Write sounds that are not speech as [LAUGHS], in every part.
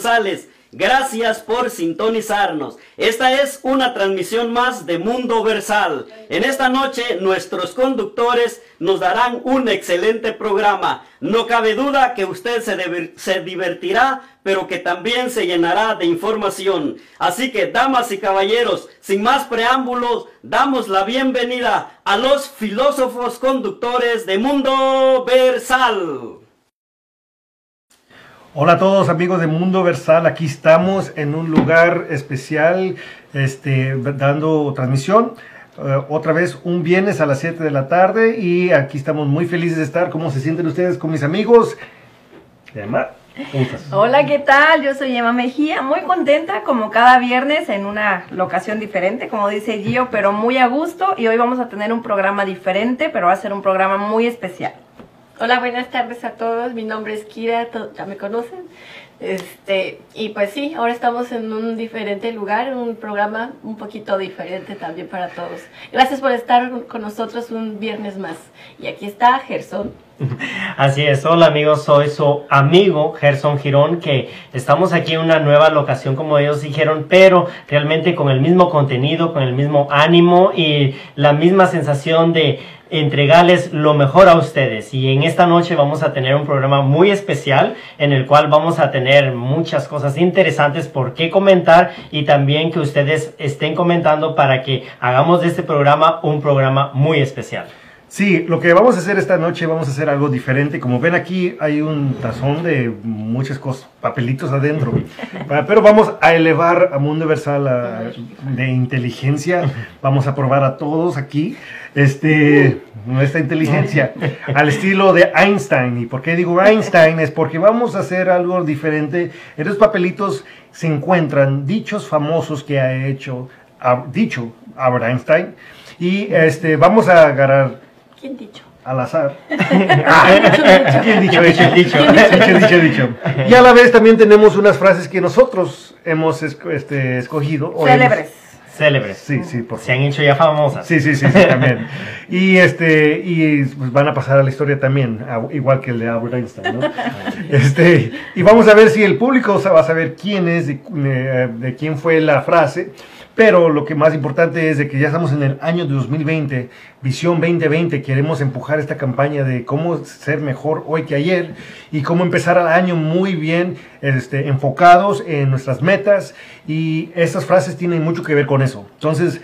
González. Gracias por sintonizarnos. Esta es una transmisión más de Mundo Versal. En esta noche nuestros conductores nos darán un excelente programa. No cabe duda que usted se, se, divertirá, pero que también se llenará de información. Así que, damas y caballeros, sin más preámbulos, damos la bienvenida a los filósofos conductores de Mundo Versal. Hola a todos amigos de Mundo Versal, aquí estamos en un lugar especial este, dando transmisión. Uh, otra vez un viernes a las 7 de la tarde y aquí estamos muy felices de estar. ¿Cómo se sienten ustedes con mis amigos? Emma, Hola, ¿qué tal? Yo soy Emma Mejía, muy contenta como cada viernes en una locación diferente, como dice Gio, pero muy a gusto y hoy vamos a tener un programa diferente, pero va a ser un programa muy especial. Hola, buenas tardes a todos. Mi nombre es Kira, ya me conocen. Este, y pues sí, ahora estamos en un diferente lugar, un programa un poquito diferente también para todos. Gracias por estar con nosotros un viernes más. Y aquí está Gerson. [LAUGHS] Así es, hola amigos, soy su amigo Gerson Girón, que estamos aquí en una nueva locación como ellos dijeron, pero realmente con el mismo contenido, con el mismo ánimo y la misma sensación de entregarles lo mejor a ustedes. Y en esta noche vamos a tener un programa muy especial en el cual vamos a tener muchas cosas interesantes por qué comentar y también que ustedes estén comentando para que hagamos de este programa un programa muy especial. Sí, lo que vamos a hacer esta noche, vamos a hacer algo diferente. Como ven aquí, hay un tazón de muchas cosas, papelitos adentro. [LAUGHS] Pero vamos a elevar a Mundo Universal de inteligencia. Vamos a probar a todos aquí este, nuestra inteligencia [LAUGHS] al estilo de Einstein. ¿Y por qué digo Einstein? Es porque vamos a hacer algo diferente. En los papelitos se encuentran dichos famosos que ha hecho, ha dicho Albert Einstein. Y este, vamos a agarrar ¿Quién dicho? Al azar. [LAUGHS] [LAUGHS] ¿Quién dicho, dicho, dicho, dicho, dicho, dicho. Y a la vez también tenemos unas frases que nosotros hemos este, escogido. Célebres. Célebres. Sí, sí, por Se han hecho ya famosas. Sí, sí, sí, sí también. Y este y pues van a pasar a la historia también, igual que el de Albert Einstein, ¿no? [LAUGHS] Este, y vamos a ver si el público va a saber quién es, de, de quién fue la frase. Pero lo que más importante es de que ya estamos en el año de 2020, Visión 2020, queremos empujar esta campaña de cómo ser mejor hoy que ayer y cómo empezar el año muy bien este, enfocados en nuestras metas y estas frases tienen mucho que ver con eso. Entonces,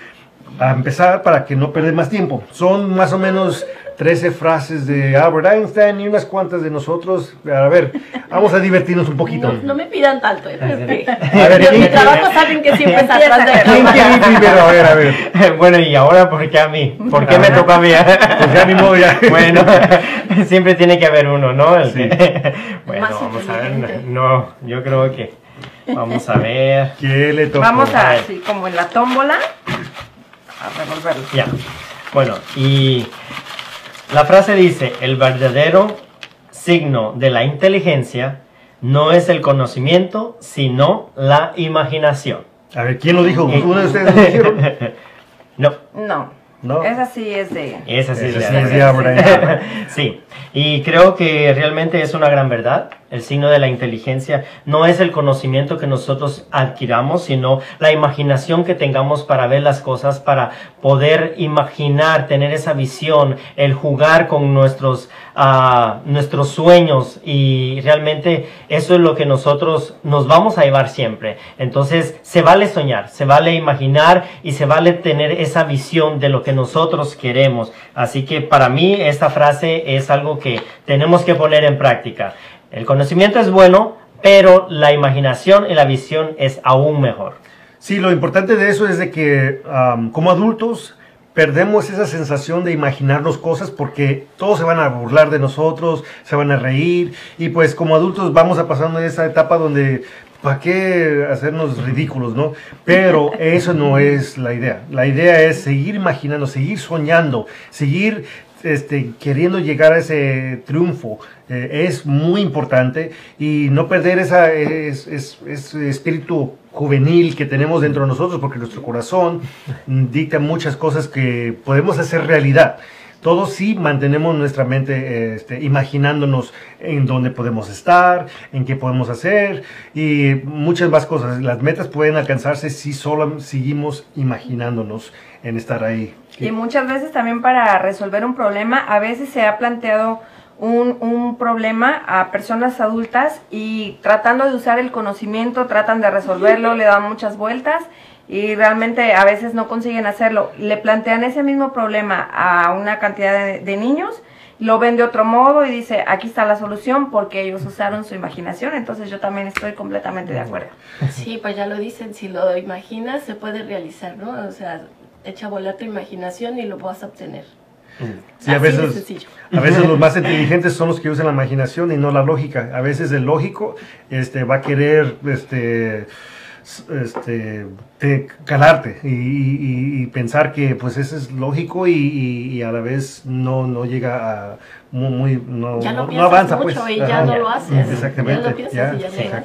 a empezar para que no perder más tiempo. Son más o menos 13 frases de Albert Einstein y unas cuantas de nosotros. A ver, vamos a divertirnos un poquito. No, me pidan tanto, ¿eh? A ver, mi trabajo saben que siempre está atrás de ¿Quién quiere primero? A ver, a ver. [LAUGHS] Bueno, y ahora, ¿por qué a mí? ¿Por qué me toca a mí? [LAUGHS] Pues ya ni modo ya. [LAUGHS] Bueno, siempre tiene que haber uno, ¿no? Sí. Bueno, vamos a ver. No, yo creo que. Vamos a ver. ¿Qué le toca? Vamos a, así como en la tómbola, a revolverlo. Ya. Bueno, y la frase dice, el verdadero signo de la inteligencia no es el conocimiento, sino la imaginación. A ver, ¿quién lo dijo? ¿Uno de ustedes lo [LAUGHS] dijeron? no. No. ¿No? Esa sí es de... Esa sí es de, de [LAUGHS] Sí, y creo que realmente es una gran verdad. El signo de la inteligencia no es el conocimiento que nosotros adquiramos, sino la imaginación que tengamos para ver las cosas, para poder imaginar, tener esa visión, el jugar con nuestros, uh, nuestros sueños y realmente eso es lo que nosotros nos vamos a llevar siempre. Entonces se vale soñar, se vale imaginar y se vale tener esa visión de lo que nosotros queremos. Así que para mí esta frase es algo que tenemos que poner en práctica. El conocimiento es bueno, pero la imaginación y la visión es aún mejor. Sí, lo importante de eso es de que como adultos perdemos esa sensación de imaginarnos cosas porque todos se van a burlar de nosotros, se van a reír y pues como adultos vamos a pasar en esa etapa donde ¿para qué hacernos ridículos, no? Pero eso no es la idea. La idea es seguir imaginando, seguir soñando, seguir este, queriendo llegar a ese triunfo eh, es muy importante y no perder esa, ese espíritu juvenil que tenemos dentro de nosotros porque nuestro corazón dicta muchas cosas que podemos hacer realidad. Todos sí mantenemos nuestra mente este, imaginándonos en dónde podemos estar, en qué podemos hacer y muchas más cosas. Las metas pueden alcanzarse si solo seguimos imaginándonos en estar ahí. Y muchas veces también para resolver un problema, a veces se ha planteado un, un, problema a personas adultas y tratando de usar el conocimiento, tratan de resolverlo, le dan muchas vueltas y realmente a veces no consiguen hacerlo. Le plantean ese mismo problema a una cantidad de, niños, lo ven de otro modo y dice, aquí está la solución porque ellos usaron su imaginación, entonces yo también estoy completamente de acuerdo. Sí, pues ya lo dicen, si lo imaginas se puede realizar, ¿no? O sea, echa a volar tu imaginación y lo vas a obtener. Sí, a veces, a veces los más [LAUGHS] inteligentes son los que usan la imaginación y no la lógica. A veces el lógico este, va a querer este, este, calarte y, pensar que pues eso es lógico y, a la vez no, no llega a muy, no, no, avanza mucho pues. y ya no lo haces. Exactamente.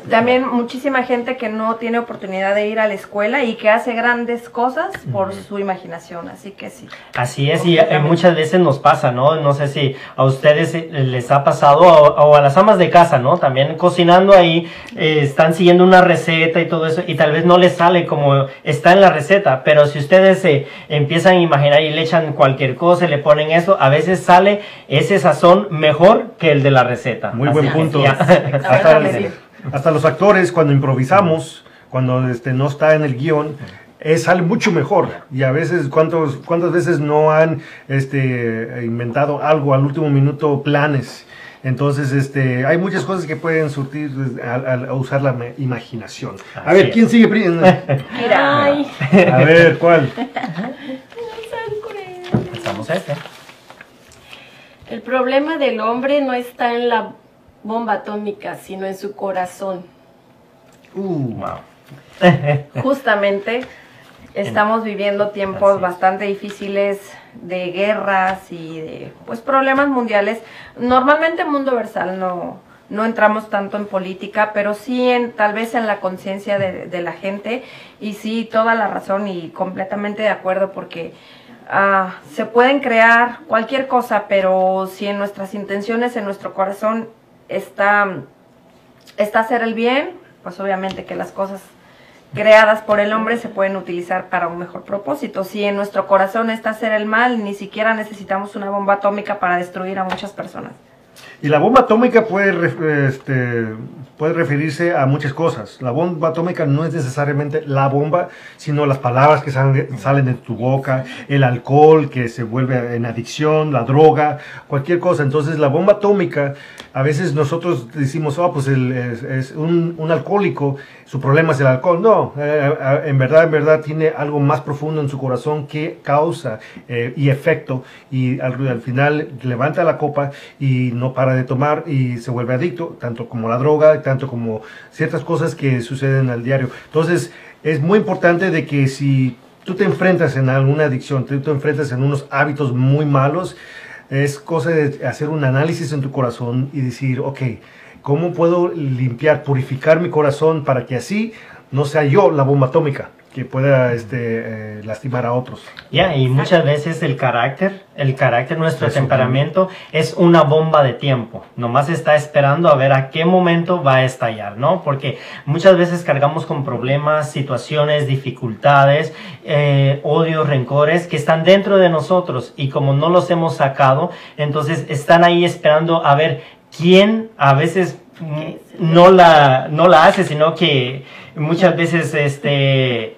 también muchísima gente que no tiene oportunidad de ir a la escuela y que hace grandes cosas por su imaginación así que sí. Así es y eh, muchas veces nos pasa no no sé si a ustedes eh, les ha pasado o, a las amas de casa no también cocinando ahí eh, están siguiendo una receta y todo eso y tal vez no les sale como está en la receta, pero si ustedes se empiezan a imaginar y le echan cualquier cosa, le ponen eso, a veces sale ese sazón mejor que el de la receta. Muy buen punto. [LAUGHS] hasta, los actores cuando improvisamos, cuando este, no está en el guion, sale mucho mejor. Y a veces, ¿cuántos, ¿cuántas veces no han este, inventado algo al último minuto, planes? Entonces, este, hay muchas cosas que pueden surtir al, usar la imaginación. A ver, ¿quién sigue? [LAUGHS] Mira. A ver, ¿cuál? [LAUGHS] Estamos este. El problema del hombre no está en la bomba atómica, sino en su corazón. Uh, wow. [LAUGHS] Justamente estamos viviendo tiempos bastante difíciles de guerras y de pues problemas mundiales. Normalmente en Mundo Versal no, no entramos tanto en política, pero sí en tal vez en la conciencia de, la gente y sí toda la razón y completamente de acuerdo porque ah, se pueden crear cualquier cosa, pero si en nuestras intenciones, en nuestro corazón está, está hacer el bien, pues obviamente que las cosas creadas por el hombre se pueden utilizar para un mejor propósito. Si en nuestro corazón está hacer el mal, ni siquiera necesitamos una bomba atómica para destruir a muchas personas. Y la bomba atómica puede, este, puede referirse a muchas cosas. La bomba atómica no es necesariamente la bomba, sino las palabras que salen, salen de tu boca, el alcohol que se vuelve en adicción, la droga, cualquier cosa. Entonces la bomba atómica, a veces nosotros decimos, oh, pues es, un, un, alcohólico, su problema es el alcohol. No, eh, eh, en verdad, en verdad tiene algo más profundo en su corazón que causa eh, y efecto. Y al, al final levanta la copa y no para de tomar y se vuelve adicto, tanto como la droga, tanto como ciertas cosas que suceden al diario. Entonces, es muy importante de que si tú te enfrentas en alguna adicción, tú te enfrentas en unos hábitos muy malos, es cosa de hacer un análisis en tu corazón y decir, ok, ¿cómo puedo limpiar, purificar mi corazón para que así no sea yo la bomba atómica? Que pueda este, eh, lastimar a otros. Ya, y muchas veces el carácter, el carácter, nuestro temperamento es una bomba de tiempo. Nomás está esperando a ver a qué momento va a estallar, ¿no? Porque muchas veces cargamos con problemas, situaciones, dificultades, eh, odios, rencores que están dentro de nosotros y como no los hemos sacado, entonces están ahí esperando a ver quién a veces no la, no la hace, sino que muchas veces este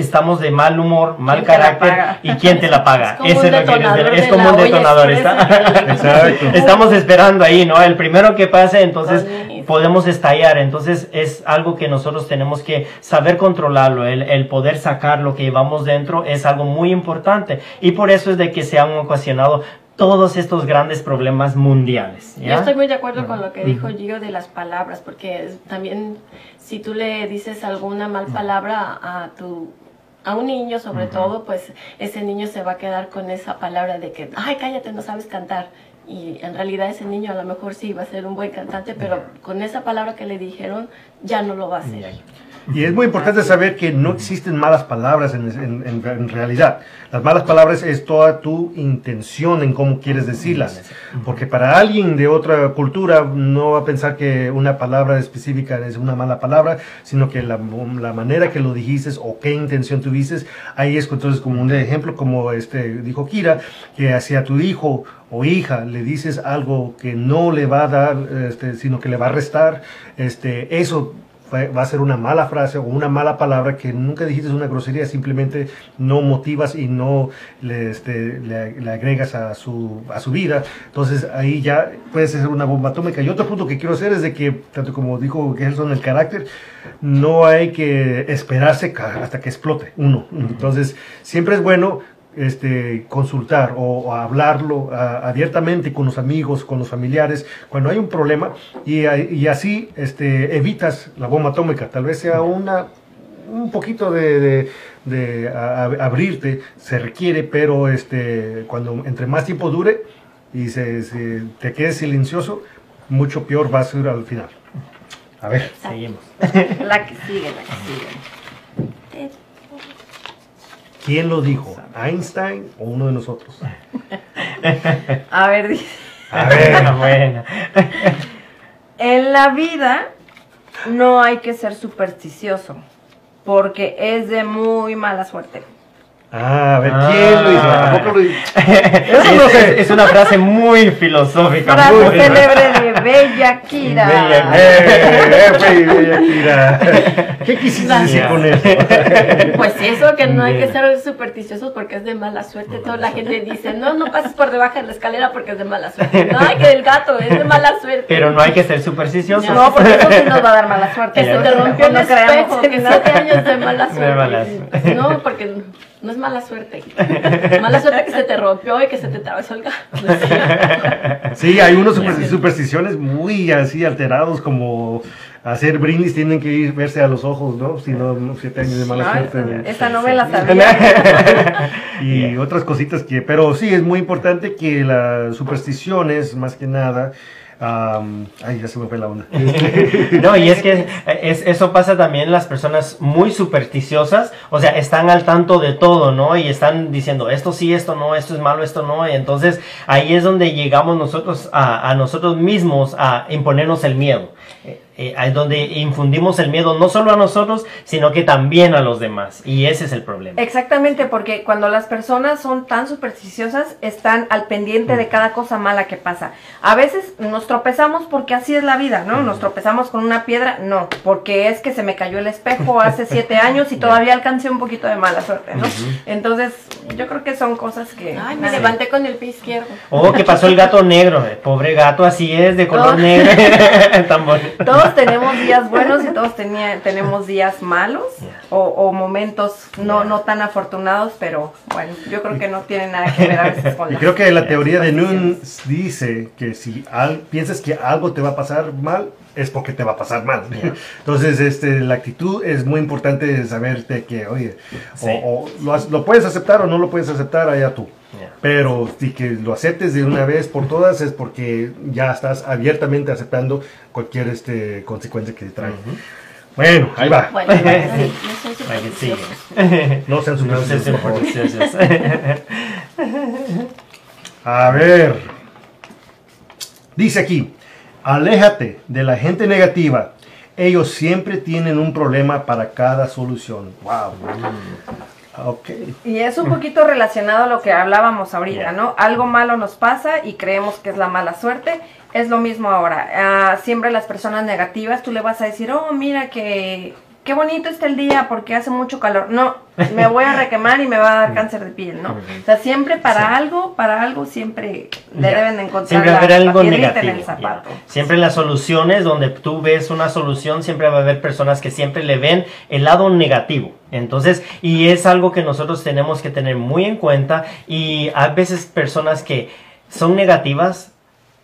estamos de mal humor, mal carácter y quién te la paga. Es como un detonador. Es como un detonador. [LAUGHS] [LAUGHS] Estamos esperando ahí, ¿no? El primero que pase, entonces podemos estallar. Entonces es algo que nosotros tenemos que saber controlarlo. El, el, poder sacar lo que llevamos dentro es algo muy importante. Y por eso es de que se han ocasionado todos estos grandes problemas mundiales. Yo estoy muy de acuerdo con lo que dijo Gio de las palabras, porque también si tú le dices alguna mal palabra a tu a un niño sobre todo, pues ese niño se va a quedar con esa palabra de que, ay, cállate, no sabes cantar. Y en realidad ese niño a lo mejor sí va a ser un buen cantante, pero con esa palabra que le dijeron ya no lo va a hacer. Y es muy importante saber que no existen malas palabras en, en, realidad. Las malas palabras es toda tu intención en cómo quieres decirlas. Porque para alguien de otra cultura no va a pensar que una palabra específica es una mala palabra, sino que la, la manera que lo dijiste o qué intención tuviste, ahí es entonces como un ejemplo, como este dijo Kira, que hacia tu hijo o hija le dices algo que no le va a dar, este, sino que le va a restar, este, eso va a ser una mala frase o una mala palabra que nunca dijiste una grosería, simplemente no motivas y no le, este, le, agregas a su, a su vida. Entonces ahí ya puede ser una bomba atómica. Y otro punto que quiero hacer es de que, tanto como dijo Gelson, el carácter, no hay que esperarse hasta que explote uno. Entonces siempre es bueno este, consultar o, hablarlo abiertamente con los amigos, con los familiares, cuando hay un problema y, así este, evitas la bomba atómica. Tal vez sea una, un poquito de, abrirte, se requiere, pero este, cuando entre más tiempo dure y se, te quedes silencioso, mucho peor va a ser al final. A ver, seguimos. La que sigue, la que sigue. ¿Quién lo dijo? ¿Einstein o uno de nosotros? A ver, dice. A ver, [LAUGHS] bueno. En la vida no hay que ser supersticioso, porque es de muy mala suerte. Ah, a ver, ¿quién lo hizo? ¿A poco lo hizo? Eso no sé. Es una frase muy filosófica. Frase muy célebre de Bella Kira. Bella, eh, eh, Bella Kira. [LAUGHS] ¿Qué quisiste decir con eso? Pues eso, que no hay que ser supersticiosos porque es de mala suerte. Toda la gente dice, no, no pases por debajo de la escalera porque es de mala suerte. No, hay que el gato, es de mala suerte. Pero no hay que ser supersticiosos. No, porque eso sí nos va a dar mala [LAUGHS] suerte. Que se te rompió el espejo, que siete años de mala suerte. De mala suerte. No, porque no es mala suerte. Mala suerte que se te rompió y que se te atravesó el gato. [LAUGHS] Sí, hay unos supersticiones muy así alterados como hacer brindis tienen que ir verse a los ojos, ¿no? Si no, siete años de mala suerte. Esa no me la sabía. [LAUGHS] y otras cositas que, pero sí, es muy importante que las supersticiones, más que nada, ay, ya se me fue la onda. [LAUGHS] no, y es que es, eso pasa también las personas muy supersticiosas, o sea, están al tanto de todo, ¿no? Y están diciendo, esto sí, esto no, esto es malo, esto no. Y entonces ahí es donde llegamos nosotros a nosotros mismos a imponernos el miedo. Eh, es donde infundimos el miedo no solo a nosotros, sino que también a los demás. Y ese es el problema. Exactamente, porque cuando las personas son tan supersticiosas, están al pendiente de mm. cada cosa mala que pasa. A veces nos tropezamos porque así es la vida, ¿no? Nos tropezamos con una piedra, no, porque es que se me cayó el espejo hace [LAUGHS] siete años y todavía alcancé un poquito de mala suerte, ¿no? Entonces, yo creo que son cosas que... Ay, me levanté con el pie izquierdo. Oh, que pasó el gato negro, pobre gato, así es, de color negro. [LAUGHS] [LAUGHS] Tan bonito tenemos días buenos y todos tenía, tenemos días malos o, momentos no, no tan afortunados, pero bueno, yo creo que no tiene nada que ver a veces con Y creo que la teoría de Nunes dice que si al, piensas que algo te va a pasar mal, es porque te va a pasar mal. [LAUGHS] Entonces, este, la actitud es muy importante saberte que, oye, o, lo, puedes aceptar o no lo puedes aceptar, allá tú. Pero si que lo aceptes de una vez por todas es porque ya estás abiertamente aceptando cualquier este, consecuencia que te trae. Bueno, ahí va. [LAUGHS] Bueno, no sean supersticiosos. [LAUGHS] A ver. Dice aquí, aléjate de la gente negativa. Ellos siempre tienen un problema para cada solución. Wow. Okay. Y es un poquito relacionado a lo que hablábamos ahorita, ¿no? Algo malo nos pasa y creemos que es la mala suerte. Es lo mismo ahora. Uh, siempre las personas negativas, tú le vas a decir, oh, mira que qué bonito está el día porque hace mucho calor. No, me voy a requemar y me va a dar [LAUGHS] cáncer de piel, ¿no? O sea, siempre para algo, para algo siempre le deben encontrar siempre va a haber algo negativo. En el zapato. Siempre las soluciones donde tú ves una solución, siempre va a haber personas que siempre le ven el lado negativo. Entonces, y es algo que nosotros tenemos que tener muy en cuenta y hay veces personas que son negativas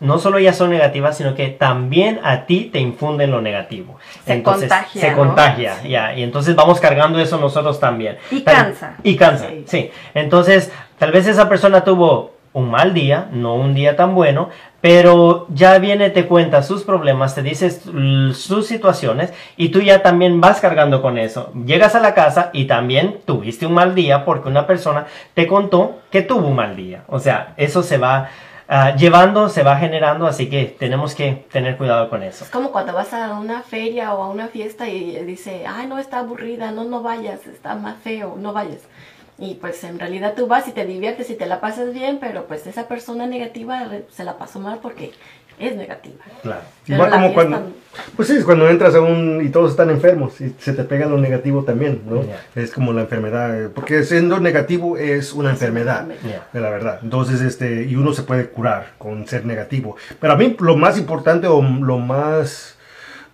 no solo ellas son negativas, sino que también a ti te infunden lo negativo. Se contagia. Se contagia, ya. Y entonces vamos cargando eso nosotros también. Y cansa. Y cansa, sí. Entonces, tal vez esa persona tuvo un mal día, no un día tan bueno, pero ya viene, te cuenta sus problemas, te dice sus situaciones y tú ya también vas cargando con eso. Llegas a la casa y también tuviste un mal día porque una persona te contó que tuvo un mal día. O sea, eso se va uh, llevando, se va generando, así que tenemos que tener cuidado con eso. Es como cuando vas a una feria o a una fiesta y dice, ay, no, está aburrida, no, no vayas, está más feo, no vayas. Y pues en realidad tú vas y te diviertes y te la pasas bien, pero pues esa persona negativa se la pasó mal porque es negativa. Claro. Igual como cuando, pues sí, es cuando entras a un y todos están enfermos y se te pega lo negativo también, ¿no? Es como la enfermedad, porque siendo negativo es una enfermedad, de la verdad. Entonces, este, y uno se puede curar con ser negativo. Pero a mí lo más importante o lo más,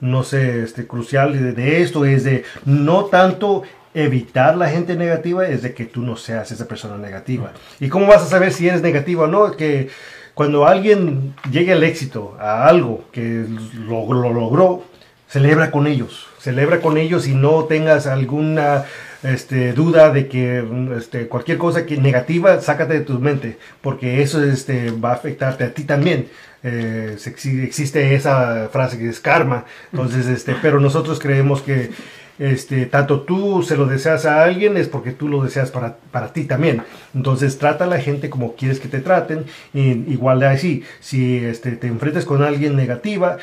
no sé, este, crucial de, de esto es de no tanto evitar la gente negativa es de que tú no seas esa persona negativa. ¿Y cómo vas a saber si eres negativa o no? Que cuando alguien llegue al éxito, a algo que lo, logró, celebra con ellos. Celebra con ellos y no tengas alguna este, duda de que este, cualquier cosa que negativa, sácate de tu mente, porque eso este, va a afectarte a ti también. Eh, existe esa frase que es karma, entonces, este, pero nosotros creemos que este, tanto tú se lo deseas a alguien es porque tú lo deseas para, para ti también. Entonces trata a la gente como quieres que te traten. Igual de así, si este, te enfrentas con alguien negativa,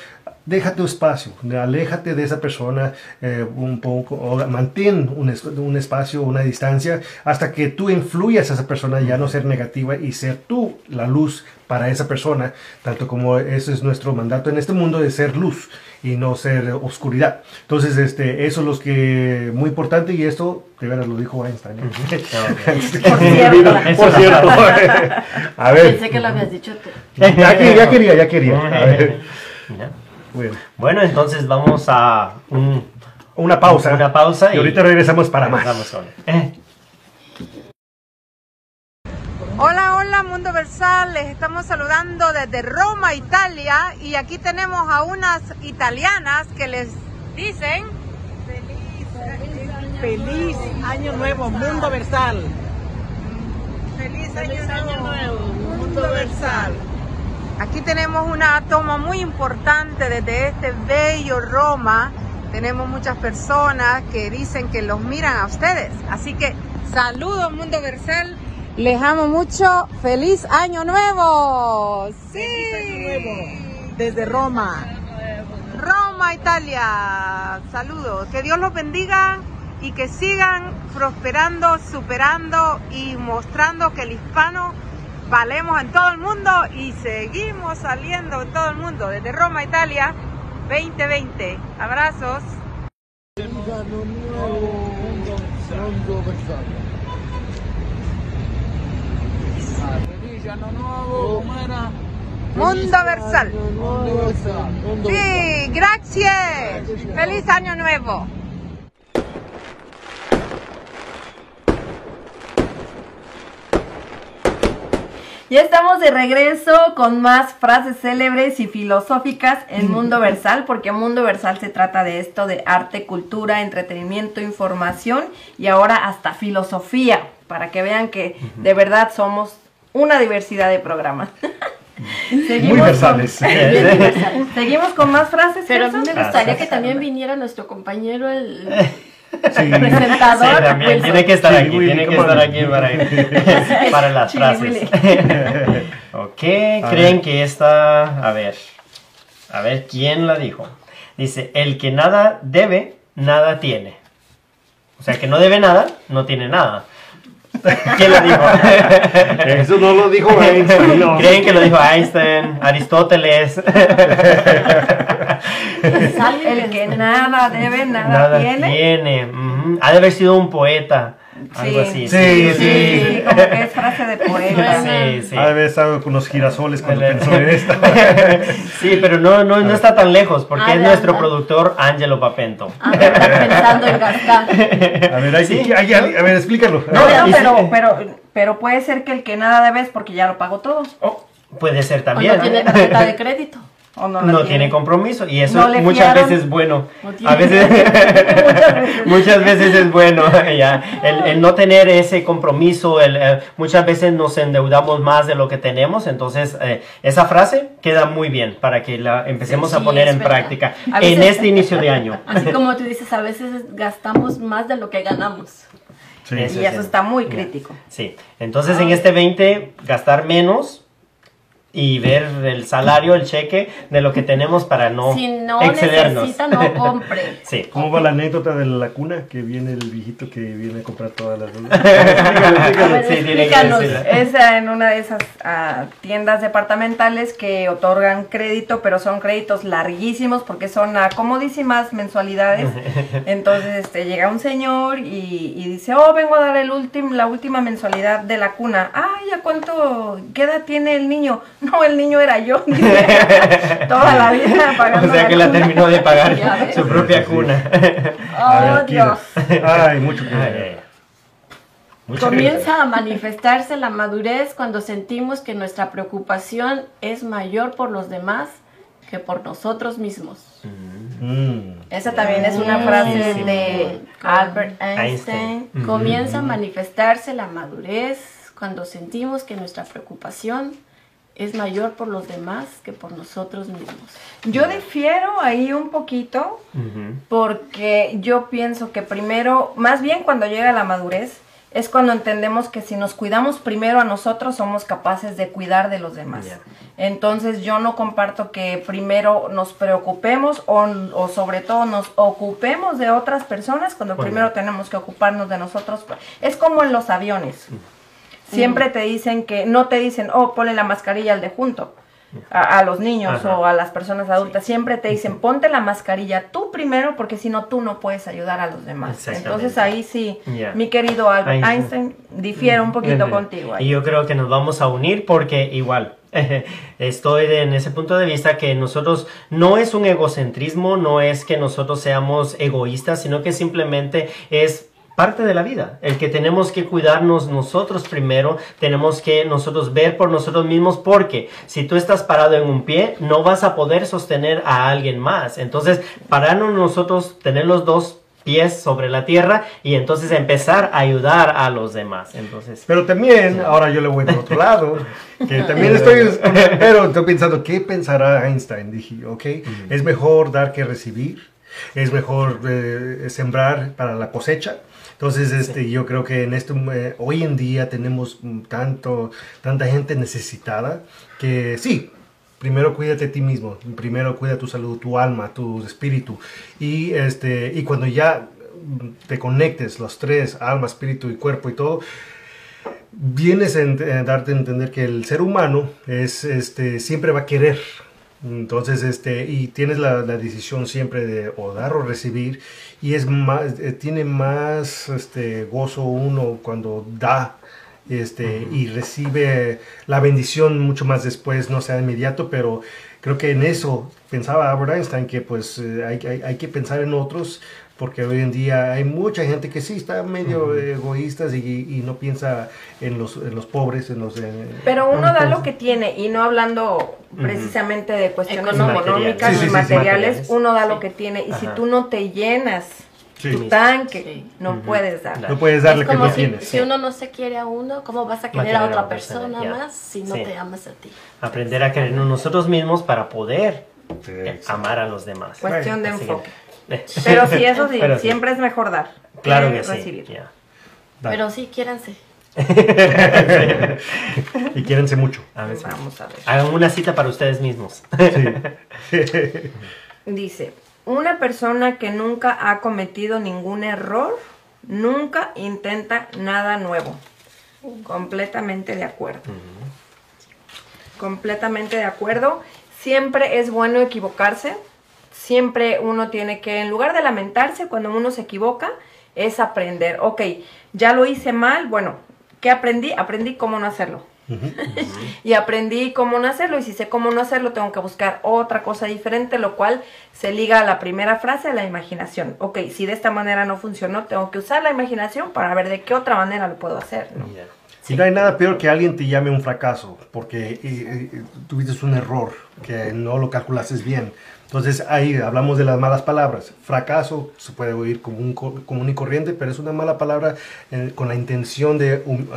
deja tu espacio, aléjate de esa persona eh, un poco, o mantén un, un, espacio, una distancia, hasta que tú influyas a esa persona ya no ser negativa y ser tú la luz para esa persona, tanto como ese es nuestro mandato en este mundo de ser luz y no ser oscuridad. Entonces, este, eso es lo que muy importante y esto, de veras lo dijo Einstein. [LAUGHS] Por cierto. [LAUGHS] A ver. Pensé que lo habías dicho tú. [LAUGHS] Ya, quería, ya quería. A ver. Bueno. entonces vamos a una pausa. Una pausa y, ahorita regresamos para más. Hola, hola Mundo Versal, les estamos saludando desde Roma, Italia y aquí tenemos a unas italianas que les dicen feliz, año nuevo, Mundo Versal. Feliz año, nuevo, Mundo Versal. Aquí tenemos una toma muy importante desde este bello Roma. Tenemos muchas personas que dicen que los miran a ustedes. Así que saludos Mundo Versal les amo mucho. ¡Feliz Año Nuevo! ¡Sí! ¡Feliz Año Nuevo! Desde Roma. Roma, Italia. Saludos. Que Dios los bendiga y que sigan prosperando, superando y mostrando que el hispano valemos en todo el mundo y seguimos saliendo en todo el mundo. Desde Roma, Italia, 2020. Abrazos. Mundo Versal. Sí, gracias. Feliz año nuevo. Ya estamos de regreso con más frases célebres y filosóficas en [LAUGHS] Mundo Versal, porque Mundo Versal se trata de esto, de arte, cultura, entretenimiento, información y ahora hasta filosofía, para que vean que de verdad somos una diversidad de programas. [LAUGHS] Seguimos Muy versales. [LAUGHS] Con, Seguimos con más frases. Pero a mí me gustaría que también viniera nuestro compañero el [LAUGHS] presentador. también tiene que estar aquí, tiene que estar aquí para, para las frases. ok, creen que esta, a ver, a ver quién la dijo. Dice, el que nada debe, nada tiene. O sea, que no debe nada, no tiene nada. [LAUGHS] ¿Quién lo dijo? Eso no lo dijo Einstein. ¿Creen que lo dijo Einstein? Aristóteles. El que nada debe, nada, tiene. tiene. Ha de haber sido un poeta. Algo así. Sí, sí, como que es frase de poeta. Sí, sí. Ha de haber estado con los girasoles cuando pensó en esta. [LAUGHS] sí, pero no, no, no está tan lejos porque es nuestro productor Angelo Papento. Ah, pensando en gastar. [LAUGHS] A ver, ahí, a ver explícalo. No, pero, pero, pero puede ser que el que nada debe es porque ya lo pagó todo. Oh, puede ser también. O no tiene tarjeta de crédito. No, tiene. compromiso y eso muchas veces es bueno. A veces, [LAUGHS] muchas, veces. es bueno [LAUGHS] ya. El, no tener ese compromiso, el, eh, muchas veces nos endeudamos más de lo que tenemos, entonces eh, esa frase queda muy bien para que la empecemos a poner en práctica en este inicio de año. [LAUGHS] Así como tú dices, a veces gastamos más de lo que ganamos. y eso está muy crítico. Sí, entonces en este 20 gastar menos y ver el salario, el cheque de lo que tenemos para no, si no Necesita, no compre. [LAUGHS] Sí. ¿Cómo va la anécdota de la cuna? Que viene el viejito que viene a comprar todas las [LAUGHS] Es en una de esas ah, tiendas departamentales que otorgan crédito, pero son créditos larguísimos porque son a comodísimas mensualidades. [LAUGHS] Entonces este, llega un señor y, dice, oh, vengo a dar el último, la última mensualidad de la cuna. Ay, ¿a cuánto, qué edad tiene el niño? [LAUGHS] No, el niño era yo. [LAUGHS] Toda la vida pagando. O sea que la, terminó de pagar [LAUGHS] su propia cuna. Oh, Dios. Ay, mucho Comienza a manifestarse la madurez cuando sentimos que nuestra preocupación es mayor por los demás que por nosotros mismos. Mm. Esa también es una frase de Albert Einstein. Comienza a manifestarse la madurez cuando sentimos que nuestra preocupación es mayor por los demás que por nosotros mismos. Yo difiero ahí un poquito porque yo pienso que primero, más bien cuando llega la madurez, es cuando entendemos que si nos cuidamos primero a nosotros somos capaces de cuidar de los demás. Entonces yo no comparto que primero nos preocupemos o, sobre todo nos ocupemos de otras personas cuando primero tenemos que ocuparnos de nosotros. Es como en los aviones. Siempre te dicen que, no te dicen, oh, ponle la mascarilla al de junto. A, los niños o a las personas adultas, siempre te dicen, ponte la mascarilla tú primero porque si no tú no puedes ayudar a los demás. Entonces ahí sí, mi querido Albert Einstein, difiere un poquito contigo. Y yo creo que nos vamos a unir porque igual, [LAUGHS] estoy en ese punto de vista que nosotros no es un egocentrismo, no es que nosotros seamos egoístas, sino que simplemente es parte de la vida, el que tenemos que cuidarnos nosotros primero, tenemos que nosotros ver por nosotros mismos, porque si tú estás parado en un pie, no vas a poder sostener a alguien más. Entonces, pararnos nosotros, tener los dos pies sobre la tierra y entonces empezar a ayudar a los demás. Entonces, pero también, ahora yo le voy por otro lado, que [LAUGHS] también estoy, pero estoy pensando, ¿qué pensará Einstein? Dije, ok, es mejor dar que recibir, es mejor eh, sembrar para la cosecha. Entonces, este, yo creo que en este, eh, hoy en día tenemos tanto, tanta gente necesitada que sí, primero cuídate a ti mismo, primero cuida tu salud, tu alma, tu espíritu. Y, este, y cuando ya te conectes los tres, alma, espíritu y cuerpo y todo, vienes a, darte a entender que el ser humano es, este, siempre va a querer entonces, este, y tienes la, decisión siempre de o dar o recibir, y es más, eh, tiene más este, gozo uno cuando da este, y recibe la bendición mucho más después, no sea inmediato, pero creo que en eso pensaba Albert Einstein que pues eh, hay, hay, que pensar en otros porque hoy en día hay mucha gente que sí está medio egoístas y, no piensa en los, en los pobres, en los... Pero uno da lo que tiene y no hablando precisamente de cuestiones económicas. y materiales, uno da lo que tiene y si tú no te llenas tu tanque, no puedes dar. No puedes darle que no tienes. Si uno no se quiere a uno, ¿cómo vas a querer a otra persona, más si no te amas a ti? Aprender a querernos nosotros mismos para poder amar a los demás. Cuestión de enfoque. [LAUGHS] Pero sí, eso sí, siempre es mejor dar. Claro que, recibir. sí. Pero sí, quiéranse. [LAUGHS] y quiérense mucho. Vamos a ver. Hagan una cita para ustedes mismos. [LAUGHS] Dice, una persona que nunca ha cometido ningún error, nunca intenta nada nuevo. Completamente de acuerdo. Completamente de acuerdo. Siempre es bueno equivocarse siempre uno tiene que, en lugar de lamentarse cuando uno se equivoca, es aprender. Ok, ya lo hice mal, bueno, ¿qué aprendí? Aprendí cómo no hacerlo. [LAUGHS] y aprendí cómo no hacerlo y si sé cómo no hacerlo tengo que buscar otra cosa diferente, lo cual se liga a la primera frase, la imaginación. Ok, si de esta manera no funcionó, tengo que usar la imaginación para ver de qué otra manera lo puedo hacer. Y no hay nada peor que alguien te llame un fracaso porque eh, eh, tuviste un error, que no lo calculaste bien. Entonces ahí hablamos de las malas palabras. Fracaso se puede oír como un común y corriente, pero es una mala palabra eh, con la intención de um,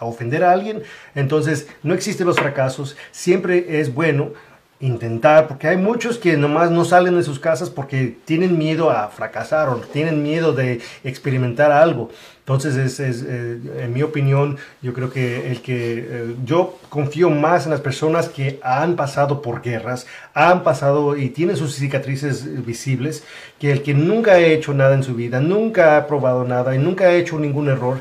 ofender a alguien. Entonces no existen los fracasos. Siempre es bueno intentar, porque hay muchos que nomás no salen de sus casas porque tienen miedo a fracasar o tienen miedo de experimentar algo. Entonces, es, es eh, en mi opinión, yo creo que el que eh, yo confío más en las personas que han pasado por guerras, han pasado y tienen sus cicatrices visibles, que el que nunca ha hecho nada en su vida, nunca ha probado nada y nunca ha hecho ningún error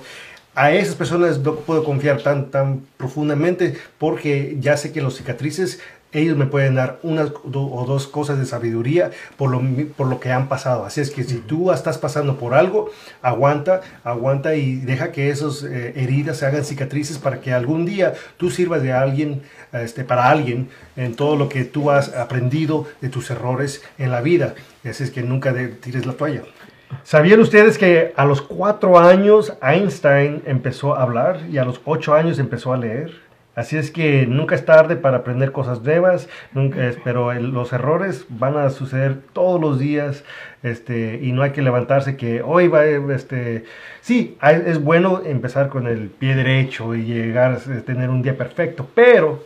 a esas personas no puedo confiar tan, tan profundamente porque ya sé que los cicatrices ellos me pueden dar una o dos cosas de sabiduría por lo, por lo que han pasado. Así es que si tú estás pasando por algo, aguanta, aguanta y deja que esas eh, heridas se hagan cicatrices para que algún día tú sirvas de alguien, este, para alguien en todo lo que tú has aprendido de tus errores en la vida. Así es que nunca tires la toalla. ¿Sabían ustedes que a los cuatro años Einstein empezó a hablar y a los ocho años empezó a leer? Así es que nunca es tarde para aprender cosas nuevas, pero los errores van a suceder todos los días este, y no hay que levantarse que hoy va, este, sí, es bueno empezar con el pie derecho y llegar a tener un día perfecto, pero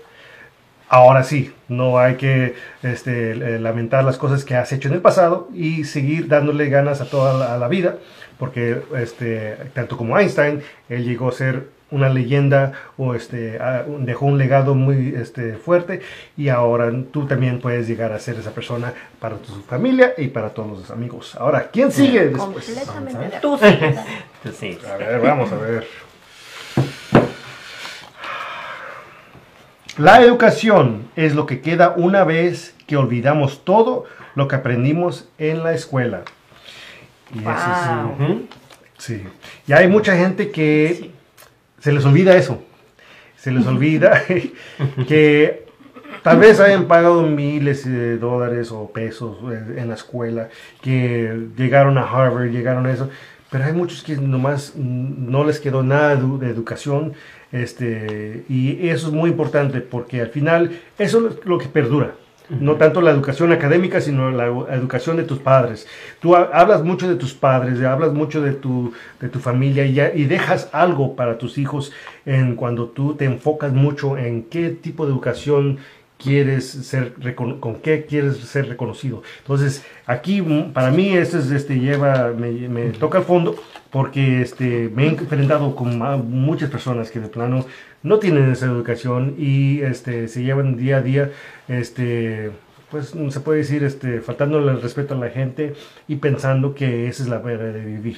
ahora sí, no hay que este, lamentar las cosas que has hecho en el pasado y seguir dándole ganas a toda la, vida, porque este, tanto como Einstein, él llegó a ser una leyenda o este, dejó un legado muy este, fuerte y ahora tú también puedes llegar a ser esa persona para tu familia y para todos los amigos. Ahora, ¿quién sigue después? Completamente. [LAUGHS] Tú sigues. A ver, vamos a ver. La educación es lo que queda una vez que olvidamos todo lo que aprendimos en la escuela. Y eso sí. Y hay mucha gente que se les olvida eso. Se les olvida [LAUGHS] que tal vez hayan pagado miles de dólares o pesos en la escuela, que llegaron a Harvard, llegaron a eso, pero hay muchos que nomás no les quedó nada de educación, este, y eso es muy importante porque al final eso es lo que perdura. No tanto la educación académica, sino la educación de tus padres. Tú hablas mucho de tus padres, hablas mucho de tu, de tu familia y, y dejas algo para tus hijos en cuando tú te enfocas mucho en qué tipo de educación quieres ser con qué quieres ser reconocido. Entonces, aquí mm, para mí esto es, este lleva me, me, toca el fondo porque este me he enfrentado con muchas personas que de plano no tienen esa educación y este se llevan día a día este pues se puede decir este faltándole el respeto a la gente y pensando que esa es la manera de vivir.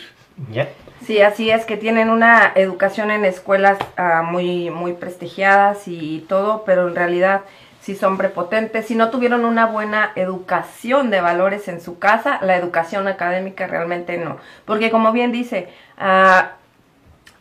¿Ya? Sí, así es, que tienen una educación en escuelas uh, muy, muy prestigiadas y todo, pero en realidad si son prepotentes, si no tuvieron una buena educación de valores en su casa, la educación académica realmente no. Porque como bien dice, uh,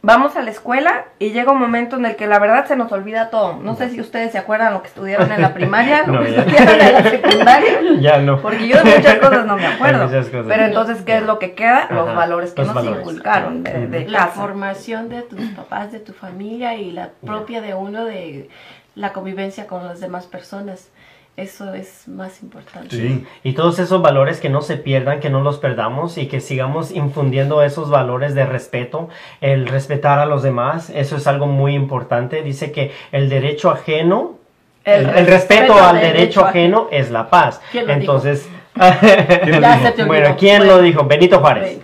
vamos a la escuela y llega un momento en el que la verdad se nos olvida todo. No sé si ustedes se acuerdan lo que estudiaron en la primaria, [LAUGHS] lo que estudiaron en la secundaria. [LAUGHS] Ya no. Porque yo de muchas cosas no me [LAUGHS] acuerdo. Pero entonces, ¿qué es lo que queda? Los valores que nos inculcaron de, La formación de tus papás, de tu familia y la propia de uno de la convivencia con las demás personas. Eso es más importante. Sí. Y todos esos valores que no se pierdan, que no los perdamos y que sigamos infundiendo esos valores de respeto, el respetar a los demás, eso es algo muy importante. Dice que el derecho ajeno, el, respeto, al derecho, ajeno, es la paz. Entonces, bueno, ¿quién lo dijo? Benito Juárez.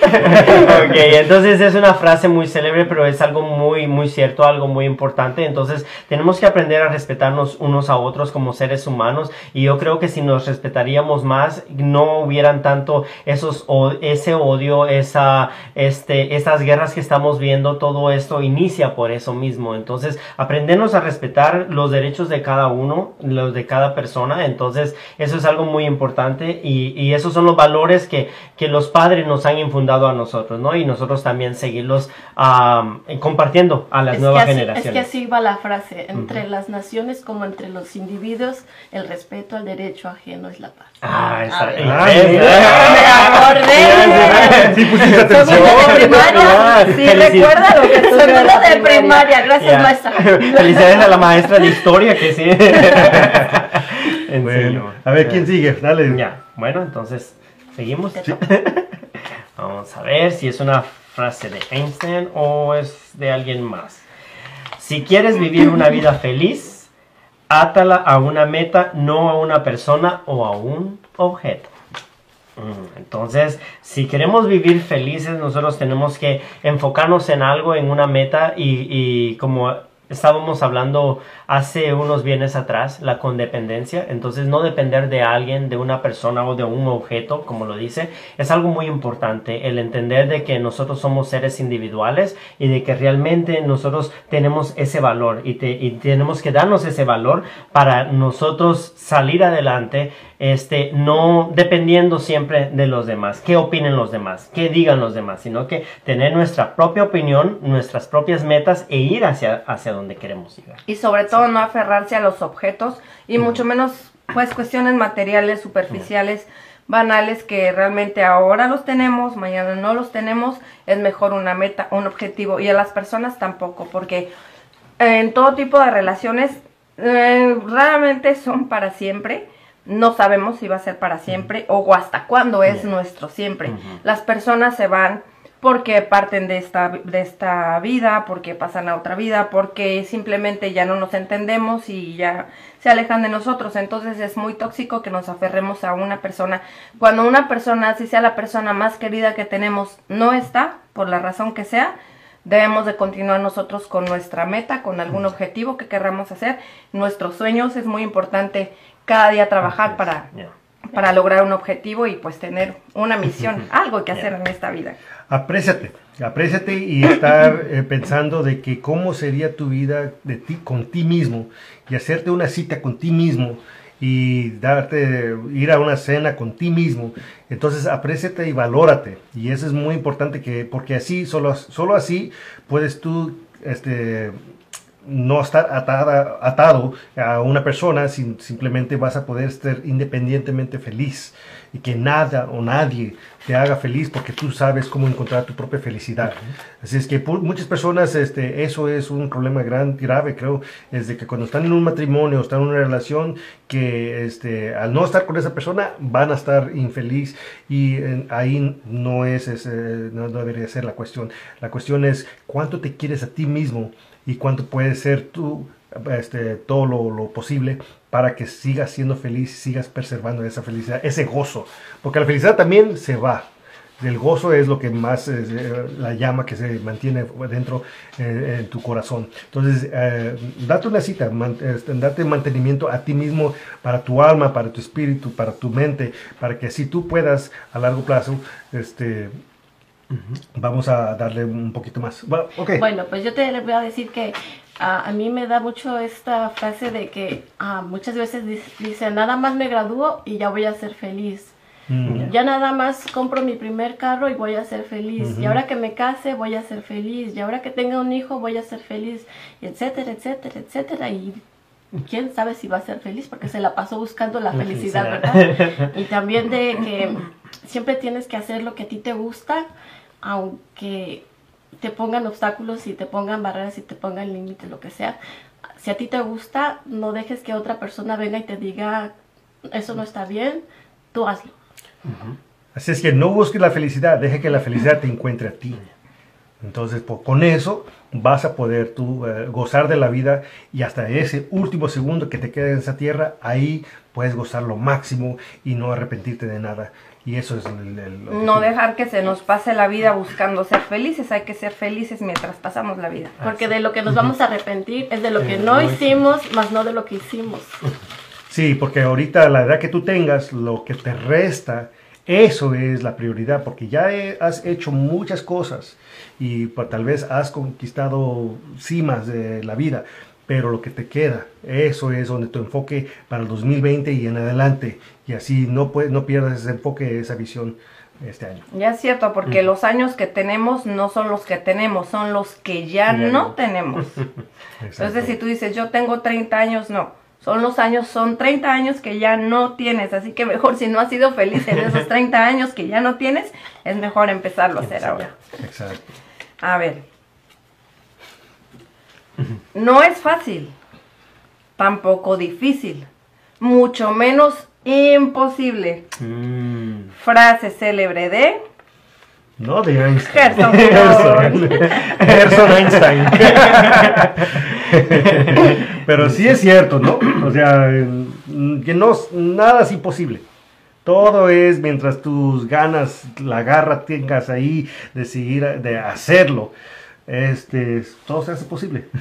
[LAUGHS] ok, entonces es una frase muy célebre, pero es algo muy, muy cierto, algo muy importante. Entonces tenemos que aprender a respetarnos unos a otros como seres humanos. Y yo creo que si nos respetaríamos más, no hubieran tanto esos, ese odio, esa, este, estas guerras que estamos viendo, todo esto inicia por eso mismo. Entonces, aprendernos a respetar los derechos de cada uno, los de cada persona entonces, eso es algo muy importante y, y esos son los valores que, que los padres nos han infundado a nosotros, ¿no? Y nosotros también seguirlos compartiendo a las nuevas generaciones. Es que así va la frase, entre las naciones como entre los individuos, el respeto al derecho ajeno es la paz. Ah, esa, ah, me acordé. Sí, pusiste atención. de primaria. Sí, recuerda lo que [LAUGHS] son de primaria. Gracias, maestra. Felicidades a la maestra de historia que sí. [LAUGHS] bueno, a ver, ¿quién sigue? Dale. Ya, bueno, entonces, ¿seguimos? [LAUGHS] Vamos a ver si es una frase de Einstein o es de alguien más. Si quieres vivir una vida feliz, átala a una meta, no a una persona o a un objeto. Mm, entonces, si queremos vivir felices, nosotros tenemos que enfocarnos en algo, en una meta y, y como estábamos hablando hace unos bienes atrás, la condependencia, entonces no depender de alguien, de una persona o de un objeto, como lo dice, es algo muy importante, el entender de que nosotros somos seres individuales y de que realmente nosotros tenemos ese valor y, y tenemos que darnos ese valor para nosotros salir adelante este, no dependiendo siempre de los demás, qué opinen los demás, qué digan los demás, sino que tener nuestra propia opinión, nuestras propias metas e ir hacia, hacia donde queremos llegar. Y sobre todo no aferrarse a los objetos y mucho menos pues cuestiones materiales, superficiales, banales que realmente ahora los tenemos, mañana no los tenemos, es mejor una meta, un objetivo y a las personas tampoco, porque en todo tipo de relaciones eh, raramente son para siempre no sabemos si va a ser para siempre o hasta cuándo es nuestro siempre. Las personas se van porque parten de esta, de esta vida, porque pasan a otra vida, porque simplemente ya no nos entendemos y ya se alejan de nosotros. Entonces es muy tóxico que nos aferremos a una persona. Cuando una persona, si sea la persona más querida que tenemos, no está, por la razón que sea, debemos de continuar nosotros con nuestra meta, con algún objetivo que querramos hacer. Nuestros sueños es muy importante cada día trabajar para, para lograr un objetivo y pues tener una misión, [LAUGHS] algo que hacer en esta vida. Apréciate, apréciate y estar eh, pensando de que cómo sería tu vida de ti, con ti mismo y hacerte una cita con ti mismo y darte, ir a una cena con ti mismo. Entonces apréciate y valórate. Y eso es muy importante que, porque así, solo, solo así puedes tú este, no estar atado a una persona, simplemente vas a poder estar independientemente feliz y que nada o nadie te haga feliz porque tú sabes cómo encontrar tu propia felicidad. Así es que muchas personas este, eso es un problema gran, grave, creo, es de que cuando están en un matrimonio, están en una relación, que este, al no estar con esa persona van a estar infeliz y ahí no es, no debería ser la cuestión. La cuestión es cuánto te quieres a ti mismo y cuánto puedes ser tú este, todo lo, posible para que sigas siendo feliz, sigas preservando esa felicidad, ese gozo. Porque la felicidad también se va. El gozo es lo que más, eh, la llama que se mantiene dentro eh, en tu corazón. Entonces, eh, date una cita, este, date mantenimiento a ti mismo, para tu alma, para tu espíritu, para tu mente, para que así tú puedas a largo plazo este, Vamos a darle un poquito más. Bueno, bueno pues yo te voy a decir que a mí me da mucho esta frase de que ah, muchas veces dice, nada más me gradúo y ya voy a ser feliz. Mm. Ya nada más compro mi primer carro y voy a ser feliz. Y ahora que me case voy a ser feliz. Y ahora que tenga un hijo voy a ser feliz. etcétera, etcétera, etcétera. Y quién sabe si va a ser feliz porque se la pasó buscando la, felicidad, ¿verdad? [LAUGHS] y también de que siempre tienes que hacer lo que a ti te gusta aunque te pongan obstáculos y te pongan barreras y te pongan límites, lo que sea, si a ti te gusta, no dejes que otra persona venga y te diga, eso no está bien, tú hazlo. Así es que no busques la felicidad, deje que la felicidad te encuentre a ti. Entonces, con eso vas a poder tú eh, gozar de la vida y hasta ese último segundo que te queda en esa tierra, ahí puedes gozar lo máximo y no arrepentirte de nada. Y eso es el, No dejar que se nos pase la vida buscando ser felices, hay que ser felices mientras pasamos la vida. Porque de lo que nos vamos a arrepentir es de lo que no hicimos, más no de lo que hicimos. Sí, porque ahorita la edad que tú tengas, lo que te resta, eso es la prioridad, porque ya has hecho muchas cosas y pues, tal vez has conquistado cimas de la vida, pero lo que te queda, eso es donde tu enfoque para el 2020 y en adelante, y así no, puedes, no pierdas ese enfoque, esa visión este año. Ya es cierto, porque los años que tenemos no son los que tenemos, son los que ya, no, tenemos. [LAUGHS] Entonces, si tú dices, yo tengo 30 años, no. Son los años, son 30 años que ya no tienes, así que mejor [LAUGHS] si no has sido feliz en esos 30 años que ya no tienes, es mejor empezarlo a hacer ahora. Exacto. A ver. No es fácil, tampoco difícil, mucho menos imposible. Mm. Frase célebre de no, de Einstein. Gerson, [LAUGHS] Einstein. [LAUGHS] Pero sí es cierto, ¿no? O sea, que no, nada es imposible. Todo es mientras tus ganas, la garra tengas ahí de seguir, de hacerlo. Este, todo se hace posible. [LAUGHS]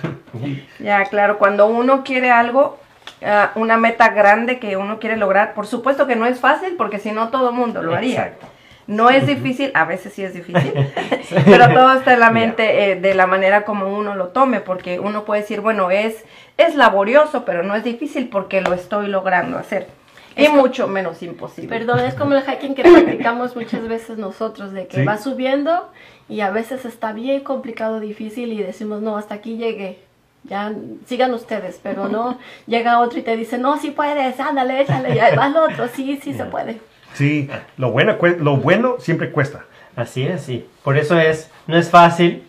Ya, claro, cuando uno quiere algo, ah, una meta grande que uno quiere lograr, por supuesto que no es fácil porque si no todo el mundo lo haría. Exacto. No es difícil, a veces sí es difícil, [LAUGHS] [LAUGHS] pero todo está en la mente eh, de la manera como uno lo tome, porque uno puede decir, bueno, es, es laborioso, pero no es difícil porque lo estoy logrando hacer. Y mucho menos imposible. Perdón, es como el hiking que practicamos muchas veces nosotros, de que va subiendo y a veces está bien complicado, difícil y decimos, no, hasta aquí llegué. Ya sigan ustedes, pero no [LAUGHS] llega otro y te dice, no, sí puedes, ándale, échale, ya va el otro, sí, sí se puede. Sí, lo bueno, lo bueno siempre cuesta. Así es, sí. Por eso es, no es fácil,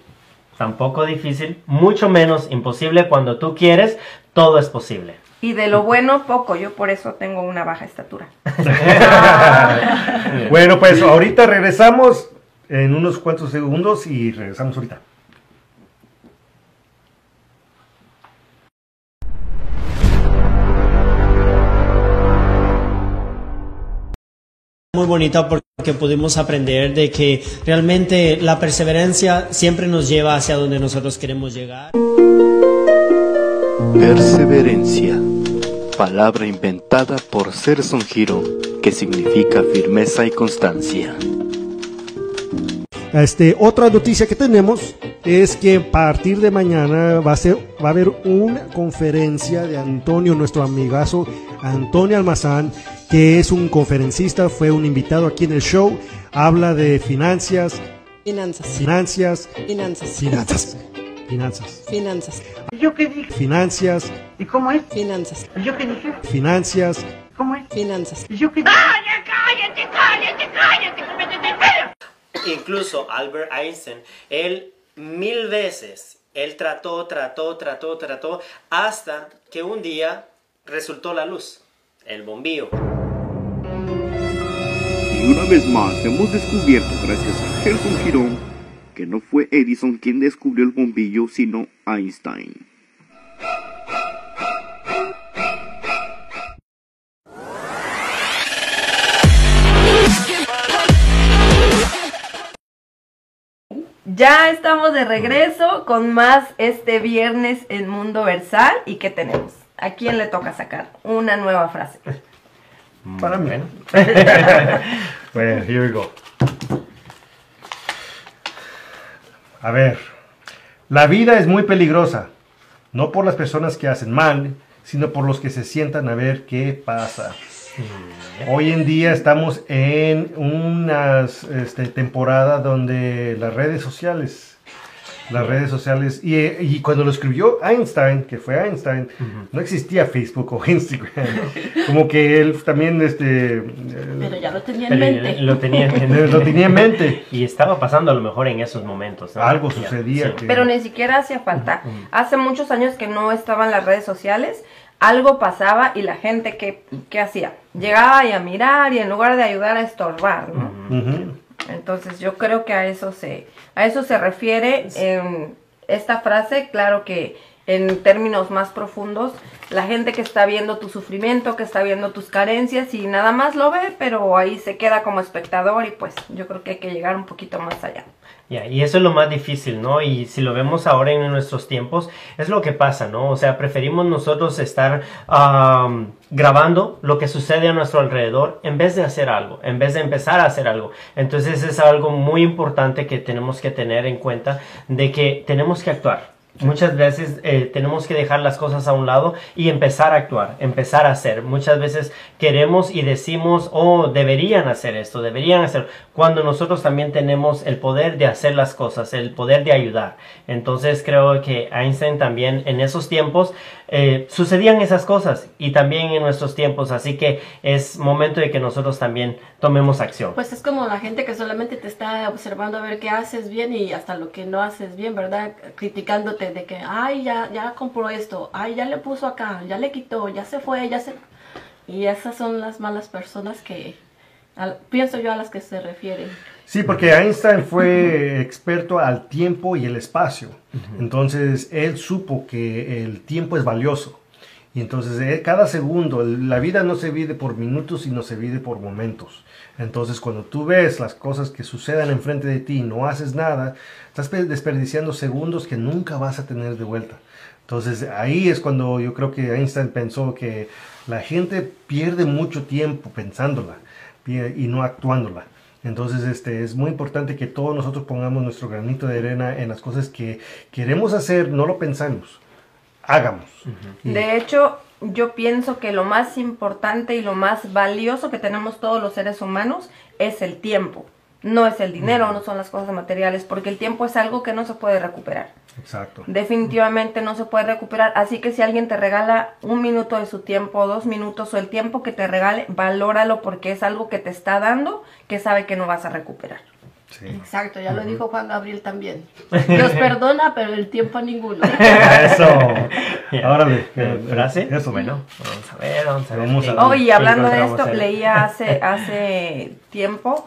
tampoco difícil, mucho menos imposible. Cuando tú quieres, todo es posible. Y de lo bueno, poco. Yo por eso tengo una baja estatura. [LAUGHS] bueno, pues ahorita regresamos en unos cuantos segundos y regresamos ahorita. muy bonita porque pudimos aprender de que realmente la perseverancia siempre nos lleva hacia donde nosotros queremos llegar. Perseverancia, palabra inventada por Serson Hiro, que significa firmeza y constancia. Este, otra noticia que tenemos es que a partir de mañana va a, ser, va a haber una conferencia de Antonio, nuestro amigazo Antonio Almazán, que es un conferencista, fue un invitado aquí en el show, habla de finanzas. Finanzas. Finanzas. Finanzas. Finanzas. Finanzas. Finanzas. ¿Yo qué dije? Finanzas. ¿Y cómo es? Finanzas. ¿Yo qué dije? Finanzas. ¿Cómo es? Finanzas. ¿Yo qué dije? ¡Cállate, cállate, cállate, cállate! Incluso Albert Einstein, él mil veces, él trató, trató, trató, trató, hasta que un día resultó la luz, el bombillo. Y una vez más hemos descubierto, gracias a Gerson Girón, que no fue Edison quien descubrió el bombillo, sino Einstein. Ya estamos de regreso con más este viernes en Mundo Versal. ¿Y qué tenemos? ¿A quién le toca sacar una nueva frase? Para mí. [LAUGHS] bueno, here we go. A ver, la vida es muy peligrosa, no por las personas que hacen mal, sino por los que se sientan a ver qué pasa. Hoy en día estamos en una este, temporada donde las redes sociales las redes sociales. Y, y, cuando lo escribió Einstein, que fue Einstein, no existía Facebook o [LAUGHS] Instagram. Como que él también, este... Pero ya lo tenía en mente. Lo tenía, [LAUGHS] lo tenía en mente. Y estaba pasando a lo mejor en esos momentos. Algo sucedía. Pero ni siquiera hacía falta. Hace muchos años que no estaban las redes sociales. Algo pasaba y la gente, ¿qué, qué hacía? Llegaba y a mirar y en lugar de ayudar a estorbar, ¿no? Entonces yo creo que a eso se, a eso se refiere en esta frase, claro que en términos más profundos, la gente que está viendo tu sufrimiento, que está viendo tus carencias y nada más lo ve, pero ahí se queda como espectador y pues yo creo que hay que llegar un poquito más allá y eso es lo más difícil, ¿no? Y si lo vemos ahora en nuestros tiempos, es lo que pasa, ¿no? O sea, preferimos nosotros estar grabando lo que sucede a nuestro alrededor en vez de hacer algo, en vez de empezar a hacer algo. Entonces es algo muy importante que tenemos que tener en cuenta de que tenemos que actuar Muchas veces eh, tenemos que dejar las cosas a un lado y empezar a actuar, empezar a hacer. Muchas veces queremos y decimos, oh, deberían hacer esto, deberían hacer, cuando nosotros también tenemos el poder de hacer las cosas, el poder de ayudar. Entonces creo que Einstein también en esos tiempos eh, sucedían esas cosas y también en nuestros tiempos, así que es momento de que nosotros también tomemos acción. Pues es como la gente que solamente te está observando a ver qué haces bien y hasta lo que no haces bien, ¿verdad? Criticándote de, que, ay, ya, ya compró esto, ay, ya le puso acá, ya le quitó, ya se fue, ya se... Y esas son las malas personas que pienso yo a las que se refieren. Sí, porque Einstein fue experto al tiempo y el espacio. Entonces, él supo que el tiempo es valioso. Y entonces, eh, cada segundo, la vida no se vive por minutos, sino se vive por momentos. Entonces, cuando tú ves las cosas que sucedan enfrente de ti y no haces nada, estás desperdiciando segundos que nunca vas a tener de vuelta. Entonces, ahí es cuando yo creo que Einstein pensó que la gente pierde mucho tiempo pensándola y no actuándola. Entonces, este, es muy importante que todos nosotros pongamos nuestro granito de arena en las cosas que queremos hacer, no lo pensamos, hagamos. De hecho, yo pienso que lo más importante y lo más valioso que tenemos todos los seres humanos es el tiempo. No es el dinero, no son las cosas materiales, porque el tiempo es algo que no se puede recuperar. Exacto. Definitivamente no se puede recuperar. Así que si alguien te regala un minuto de su tiempo, dos minutos o el tiempo que te regale, valóralo porque es algo que te está dando que sabe que no vas a recuperar. Exacto, ya lo dijo Juan Gabriel también. [LAUGHS] Nos perdona, pero el tiempo a ninguno. [LAUGHS] Eso. Ahora Gracias. Eso. Bueno, vamos a ver, vamos a ver. Vamos a hablando de esto, leía hace, [LAUGHS] hace tiempo,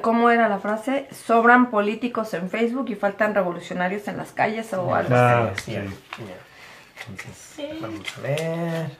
¿cómo era la frase? Sobran políticos en Facebook y faltan revolucionarios en las calles o algo así. Entonces, vamos a ver.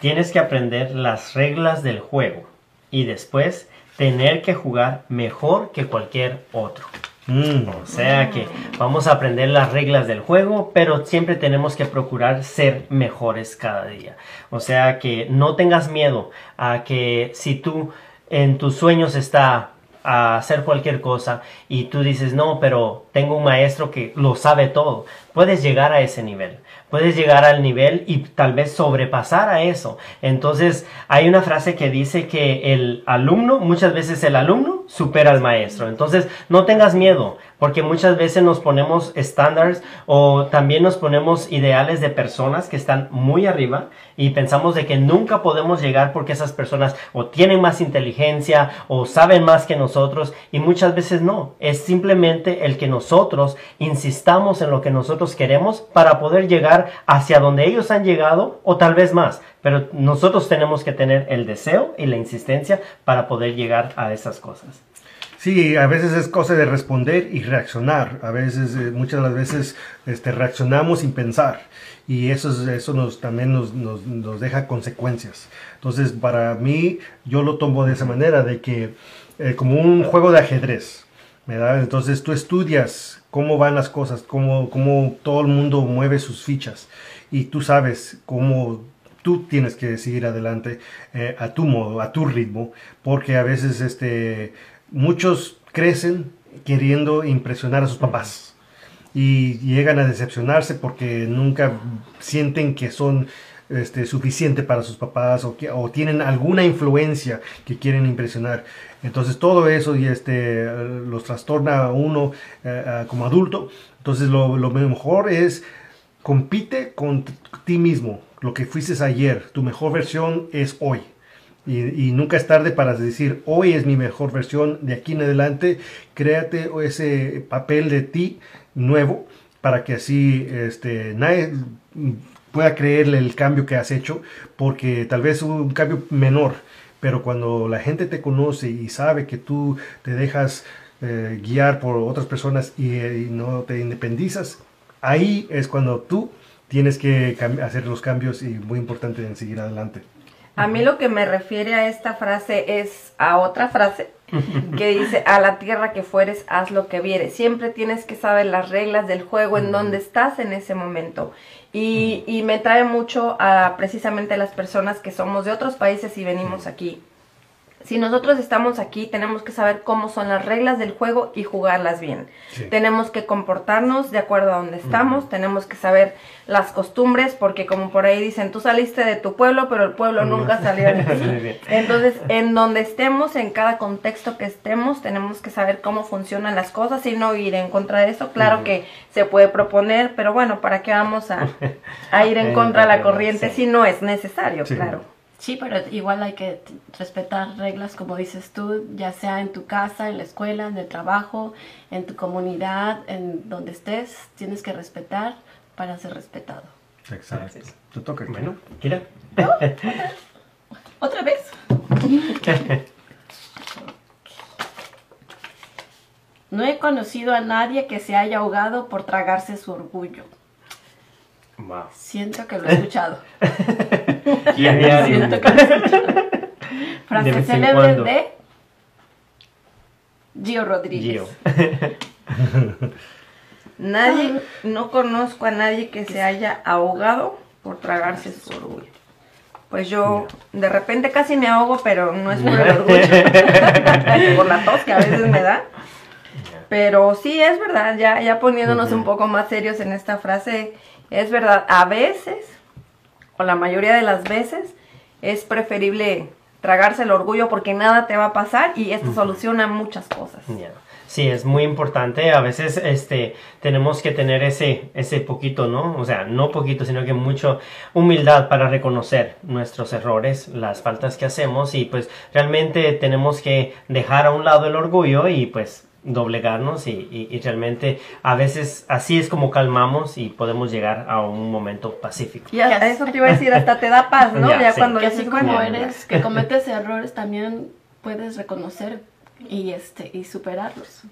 Tienes que aprender las reglas del juego y después tener que jugar mejor que cualquier otro. Mm. O sea que vamos a aprender las reglas del juego, pero siempre tenemos que procurar ser mejores cada día. O sea que no tengas miedo a que si tú en tus sueños está a hacer cualquier cosa y tú dices, no, pero tengo un maestro que lo sabe todo, puedes llegar a ese nivel puedes llegar al nivel y tal vez sobrepasar a eso. Entonces, hay una frase que dice que el alumno, muchas veces el alumno supera al maestro. Entonces, no tengas miedo, porque muchas veces nos ponemos estándares o también nos ponemos ideales de personas que están muy arriba y pensamos de que nunca podemos llegar porque esas personas o tienen más inteligencia o saben más que nosotros y muchas veces no. Es simplemente el que nosotros insistamos en lo que nosotros queremos para poder llegar hacia donde ellos han llegado o tal vez más. Pero nosotros tenemos que tener el deseo y la insistencia para poder llegar a esas cosas. Sí, a veces es cosa de responder y reaccionar. A veces, eh, muchas de las veces, este, reaccionamos sin pensar. Y eso, eso nos, también nos, nos, deja consecuencias. Entonces, para mí, yo lo tomo de esa manera, de que eh, como un juego de ajedrez. ¿verdad? Entonces, tú estudias cómo van las cosas, cómo, cómo todo el mundo mueve sus fichas. Y tú sabes cómo tú tienes que seguir adelante eh, a tu modo, a tu ritmo, porque a veces este, muchos crecen queriendo impresionar a sus papás y llegan a decepcionarse porque nunca sienten que son este, suficiente para sus papás o, tienen alguna influencia que quieren impresionar. Entonces todo eso y este, los trastorna a uno eh, como adulto. Entonces lo, lo mejor es compite con ti mismo. Lo que fuiste ayer, tu mejor versión es hoy. Y, nunca es tarde para decir, hoy es mi mejor versión, de aquí en adelante, créate ese papel de ti nuevo para que así este, nadie pueda creerle el cambio que has hecho, porque tal vez un cambio menor, pero cuando la gente te conoce y sabe que tú te dejas eh, guiar por otras personas y, no te independizas, ahí es cuando tú tienes que hacer los cambios y muy importante en seguir adelante. A mí lo que me refiere a esta frase es a otra frase que [LAUGHS] dice, a la tierra que fueres, haz lo que vieres. Siempre tienes que saber las reglas del juego en donde estás en ese momento. Y, y me trae mucho a precisamente las personas que somos de otros países y venimos aquí si nosotros estamos aquí, tenemos que saber cómo son las reglas del juego y jugarlas bien. Sí. Tenemos que comportarnos de acuerdo a donde estamos, tenemos que saber las costumbres, porque como por ahí dicen, tú saliste de tu pueblo, pero el pueblo nunca salió de ti. [LAUGHS] Entonces, en donde estemos, en cada contexto que estemos, tenemos que saber cómo funcionan las cosas y no ir en contra de eso. Claro que se puede proponer, pero bueno, ¿para qué vamos a, a ir en [LAUGHS] contra de la corriente Sí. si no es necesario? Sí. Claro. Sí, pero igual hay que t- respetar reglas, como dices tú, ya sea en tu casa, en la escuela, en el trabajo, en tu comunidad, en donde estés, tienes que respetar para ser respetado. Exacto. Te toca. Bueno, Kira. [LAUGHS] ¿Otra vez? [LAUGHS] No he conocido a nadie que se haya ahogado por tragarse su orgullo. Wow. Siento que lo he escuchado. [LAUGHS] Y a diario. Siento que lo he escuchado. Frase célebre cuando. de Gio Rodríguez. Gio. [LAUGHS] Nadie, no conozco a nadie que se haya ahogado por tragarse su orgullo. Pues yo de repente casi me ahogo, pero no es por el orgullo, [LAUGHS] por la tos que a veces me da. Pero sí, es verdad, ya, ya poniéndonos un poco más serios en esta frase, es verdad, a veces, o la mayoría de las veces, es preferible tragarse el orgullo porque nada te va a pasar y esto soluciona muchas cosas. Ya. Sí, es muy importante. A veces este, tenemos que tener ese, ese poquito, ¿no? O sea, no poquito, sino que mucho humildad para reconocer nuestros errores, las faltas que hacemos y pues realmente tenemos que dejar a un lado el orgullo y pues doblegarnos y, y- y realmente a veces así es como calmamos y podemos llegar a un momento pacífico. Y a, eso te iba a decir, hasta te da paz, ¿no? [LAUGHS] Ya, Ya, sí. cuando Que así dices, como bueno, eres, que [LAUGHS] cometes errores, también puedes reconocer y este y superarlos.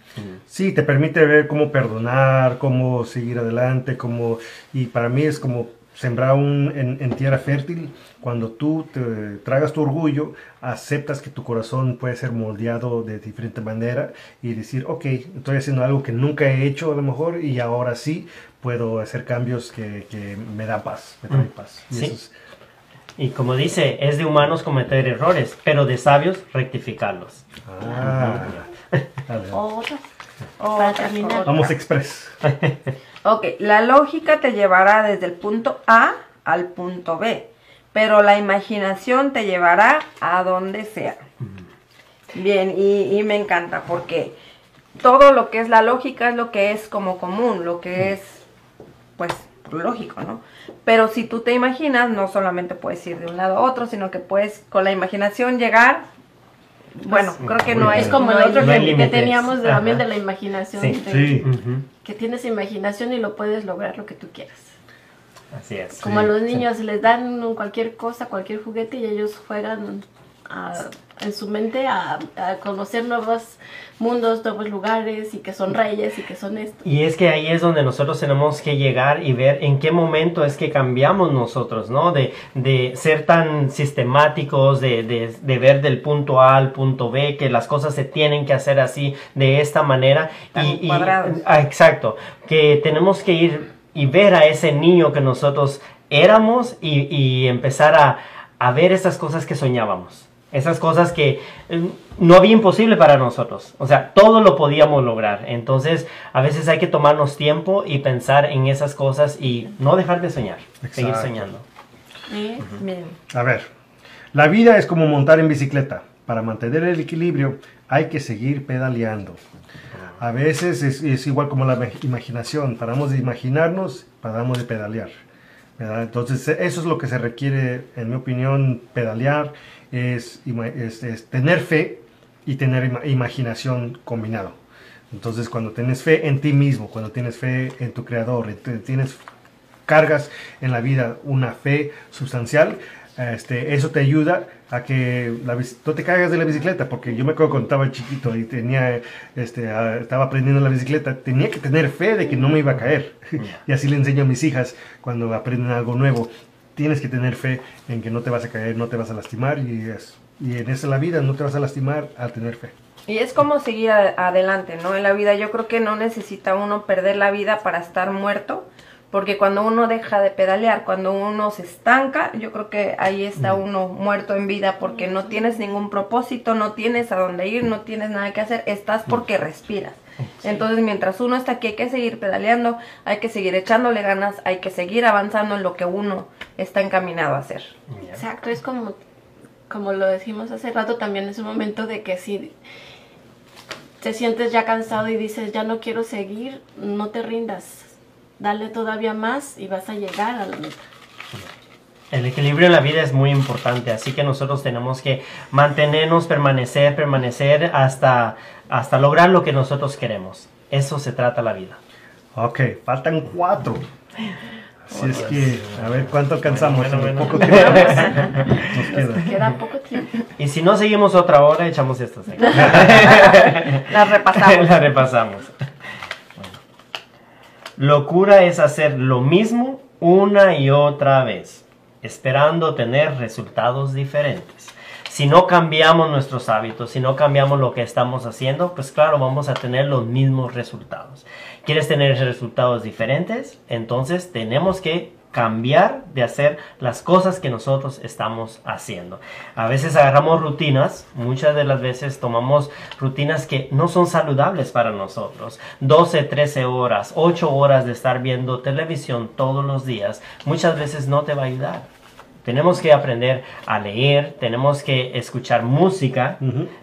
Sí, te permite ver cómo perdonar, cómo seguir adelante, cómo y para mí es como sembrar un, en, en tierra fértil cuando tú te tragas tu orgullo, aceptas que tu corazón puede ser moldeado de diferente manera y decir, ok, estoy haciendo algo que nunca he hecho a lo mejor y ahora sí puedo hacer cambios que, que me dan paz, me traen paz. Y Sí. eso es- Y como dice, es de humanos cometer errores, pero de sabios rectificarlos. ah, [LAUGHS] adelante. Otra. otra cosa. Vamos express. [LAUGHS] Ok, la lógica te llevará desde el punto A al punto B, pero la imaginación te llevará a donde sea. Bien, y, y me encanta porque todo lo que es la lógica es lo que es como común, lo que es, pues, lógico, ¿no? Pero si tú te imaginas, no solamente puedes ir de un lado a otro, sino que puedes con la imaginación llegar, bueno, creo que no hay Es como no el otro no que, teníamos de- también de la imaginación. Sí. de- Sí. Ujú. Que tienes imaginación y lo puedes lograr lo que tú quieras. Así es. Como a los niños les dan cualquier cosa, cualquier juguete y ellos juegan a- en su mente a, a conocer nuevos mundos, nuevos lugares y que son reyes y que son esto. Y es que ahí es donde nosotros tenemos que llegar y ver en qué momento es que cambiamos nosotros, ¿no? De, de ser tan sistemáticos, de, de, de ver del punto A al punto B, que las cosas se tienen que hacer así, de esta manera. Tan y, y- cuadrados. ah, exacto, que tenemos que ir y ver a ese niño que nosotros éramos y, y empezar a, a ver esas cosas que soñábamos. Esas cosas que eh, no había imposible para nosotros. O sea, todo lo podíamos lograr. Entonces, a veces hay que tomarnos tiempo y pensar en esas cosas y no dejar de soñar. Seguir Exacto. soñando. ¿sí? Bien. A ver, la vida es como montar en bicicleta. Para mantener el equilibrio hay que seguir pedaleando. A veces es, es igual como la ima- imaginación. Paramos de imaginarnos, paramos de pedalear. ¿verdad? Entonces eso es lo que se requiere, en mi opinión, pedalear, es, ima- es- es tener fe y tener ima- imaginación combinado. Entonces cuando tienes fe en ti mismo, cuando tienes fe en tu creador, tienes cargas en la vida una fe sustancial, este, eso te ayuda a que la, no te caigas de la bicicleta, porque yo me acuerdo cuando estaba chiquito y tenía, este, estaba aprendiendo la bicicleta, tenía que tener fe de que no me iba a caer. [LAUGHS] y así le enseño a mis hijas cuando aprenden algo nuevo. Tienes que tener fe en que no te vas a caer, no te vas a lastimar y, es, y en esa la vida no te vas a lastimar al tener fe. Y es como seguir adelante, ¿no? En la vida yo creo que no necesita uno perder la vida para estar muerto, porque cuando uno deja de pedalear, cuando uno se estanca, yo creo que ahí está uno muerto en vida porque no tienes ningún propósito, no tienes a dónde ir, no tienes nada que hacer, estás porque respiras. Entonces, mientras uno está aquí, hay que seguir pedaleando, hay que seguir echándole ganas, hay que seguir avanzando en lo que uno está encaminado a hacer. Exacto, es como, como lo decimos hace rato, también es un momento de que si te sientes ya cansado y dices, ya no quiero seguir, no te rindas, dale todavía más y vas a llegar a la meta. El equilibrio en la vida es muy importante, así que nosotros tenemos que mantenernos, permanecer, permanecer hasta, hasta lograr lo que nosotros queremos. Eso se trata la vida. Ok, faltan cuatro. Así es que, a ver cuánto alcanzamos. Bueno, bueno, Poco [LAUGHS] tiempo. Nos queda. Queda poco tiempo. Y si no seguimos otra hora, echamos estas. aquí. Las [LAUGHS] repasamos. La repasamos. [LAUGHS] Locura es hacer lo mismo una y otra vez, esperando tener resultados diferentes. Si no cambiamos nuestros hábitos, si no cambiamos lo que estamos haciendo, pues claro, vamos a tener los mismos resultados. ¿Quieres tener resultados diferentes? Entonces tenemos que cambiar de hacer las cosas que nosotros estamos haciendo. A veces agarramos rutinas, muchas de las veces tomamos rutinas que no son saludables para nosotros. 12, 13 horas, 8 horas de estar viendo televisión todos los días, muchas veces no te va a ayudar. Tenemos que aprender a leer, tenemos que escuchar música,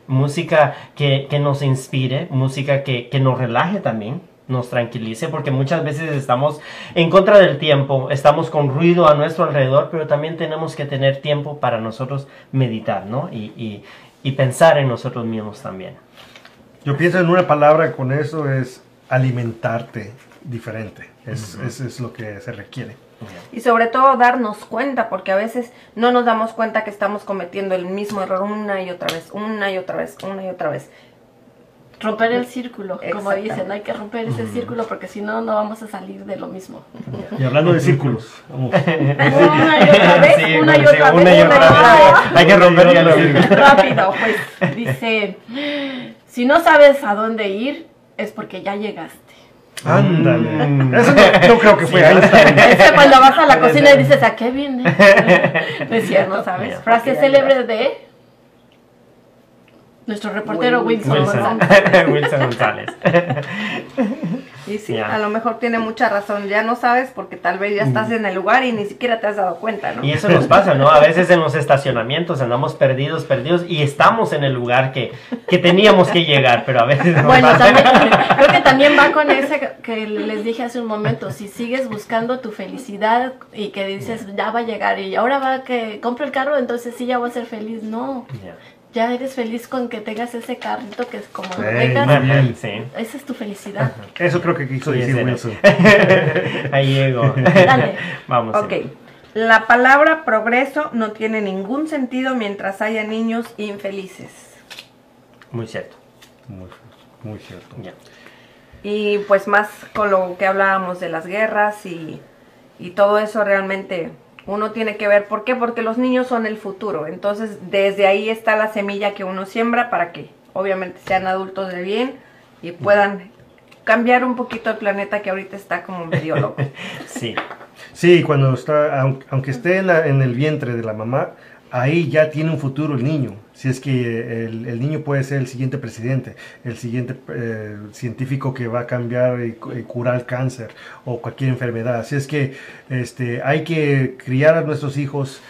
música que, que nos inspire, música que, que nos relaje también, nos tranquilice, porque muchas veces estamos en contra del tiempo, estamos con ruido a nuestro alrededor, pero también tenemos que tener tiempo para nosotros meditar, ¿no? Y, y- y pensar en nosotros mismos también. Yo pienso en una palabra con eso es alimentarte diferente. Es, es, es lo que se requiere. Y sobre todo darnos cuenta, porque a veces no nos damos cuenta que estamos cometiendo el mismo error una y otra vez, una y otra vez, una y otra vez. Romper el círculo, como dicen, hay que romper ese círculo porque si no, no vamos a salir de lo mismo. Y hablando de círculos, vamos. [LAUGHS] Una y otra vez, Sí, una y otra una vez, y una otra vez. Hay que romper ya el círculo. [LAUGHS] Rápido, pues dice, si no sabes a dónde ir, es porque ya llegaste. Ándale. Eso no, no creo que fue Sí, Einstein. Es que cuando vas a la cocina y dices, ¿a qué viene? [LAUGHS] No es cierto, ¿sabes? Frase célebre de nuestro reportero Wilson. Wilson, González. [LAUGHS] Wilson González. [LAUGHS] Y sí, a lo mejor tiene mucha razón, ya no sabes porque tal vez ya estás en el lugar y ni siquiera te has dado cuenta, ¿no? Y eso nos pasa, ¿no? A veces en los estacionamientos andamos perdidos, perdidos y estamos en el lugar que, que teníamos que llegar, pero a veces nos Bueno, pasa. también, [LAUGHS] creo que también va con ese que- les dije hace un momento. Si sigues buscando tu felicidad y que dices, ya va a llegar y ahora va que compro el carro, entonces sí ya voy a ser feliz. No, Ya. Ya eres feliz con que tengas ese carrito que es como lo Ey, tengas. muy bien. Sí. Esa es tu felicidad. Eso creo que quiso Sí, decir Wilson. [LAUGHS] Ahí llego. Dale. [LAUGHS] Vamos. Ok, la palabra progreso no tiene ningún sentido mientras haya niños infelices. Muy cierto. Muy, muy cierto. Ya. Y pues más con lo que hablábamos de las guerras y, y todo eso realmente uno tiene que ver. ¿Por qué? Porque los niños son el futuro. Entonces desde ahí está la semilla que uno siembra para que obviamente sean adultos de bien y puedan cambiar un poquito el planeta que ahorita está como medio loco. [LAUGHS] Sí. Sí, cuando está, aun- aunque esté en, la- en el vientre de la mamá, ahí ya tiene un futuro el niño. Si es que el, el niño puede ser el siguiente presidente, el siguiente eh, científico que va a cambiar y, cu- y curar el cáncer o cualquier enfermedad. Así es que este, hay que criar a nuestros hijos,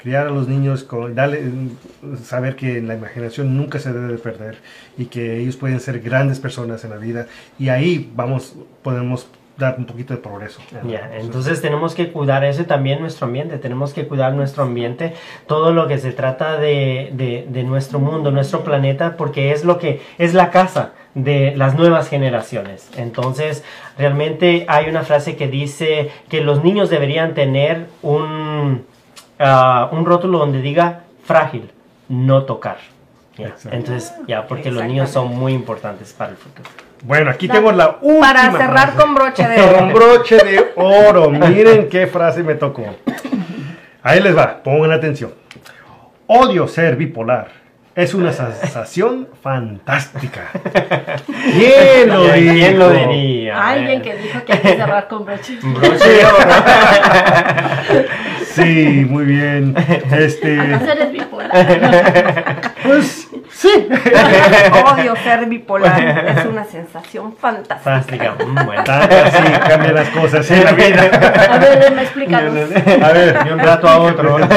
criar a los niños, con, mm, saber que la imaginación nunca se debe de perder y que ellos pueden ser grandes personas en la vida. Y ahí vamos, podemos dar un poquito de progreso. Ya, entonces tenemos que cuidar eso y también nuestro ambiente, tenemos que cuidar nuestro ambiente, todo lo que se trata de, de- de nuestro mundo, nuestro planeta, porque es lo que es la casa de las nuevas generaciones. Entonces, realmente hay una frase que dice que los niños deberían tener un, ah, un rótulo donde diga frágil, no tocar. Entonces, ya, porque los niños son muy importantes para el futuro. Bueno, aquí tengo la última. Para cerrar frase. con broche de [LAUGHS] oro. Con broche de oro. Miren qué frase me tocó. Ahí les va, pongan atención. Odio ser bipolar Es una [LAUGHS] sensación fantástica. [LAUGHS] ¿Quién lo ¿Quién dijo? lo diría? Alguien que dijo que hay que cerrar con broche. Sí, muy bien. Este, ¿Acaso eres bipolar? pues sí. [LAUGHS] Odio ser [LAUGHS] bipolar. Es una sensación fantástica. Fantástica. Bueno. Así cambian las cosas en la vida. A ver, me explícanos. A ver, De un rato a otro. [LAUGHS]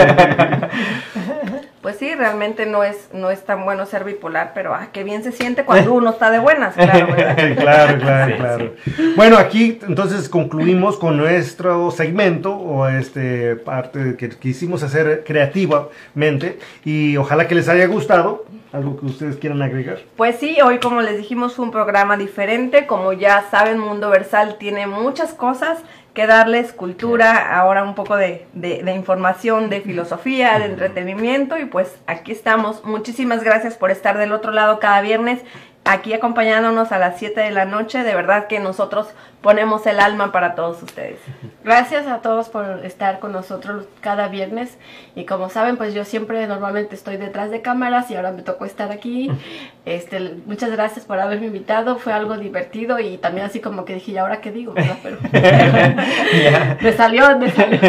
Pues sí, realmente no es, no es tan bueno ser bipolar, pero ah, qué bien se siente cuando uno está de buenas, [LAUGHS] claro, claro, claro, Sí, claro. Bueno, aquí entonces concluimos con nuestro segmento o este parte que quisimos hacer creativamente y ojalá que les haya gustado. Algo que ustedes quieran agregar. Pues sí, hoy como les dijimos fue un programa diferente, como ya saben Mundo Versal tiene muchas cosas que darles, cultura, ahora un poco de, de- de información, de filosofía, de entretenimiento y pues aquí estamos. Muchísimas gracias por estar del otro lado cada viernes, aquí acompañándonos a las 7 de la noche, de verdad que nosotros ponemos el alma para todos ustedes. Gracias a todos por estar con nosotros cada viernes. Y como saben, pues yo siempre normalmente estoy detrás de cámaras y ahora me tocó estar aquí. [LAUGHS] Este, muchas gracias por haberme invitado. Fue algo divertido y también así como que dije, ¿y ahora qué digo? Pero [LAUGHS] [LAUGHS] me salió, me salió.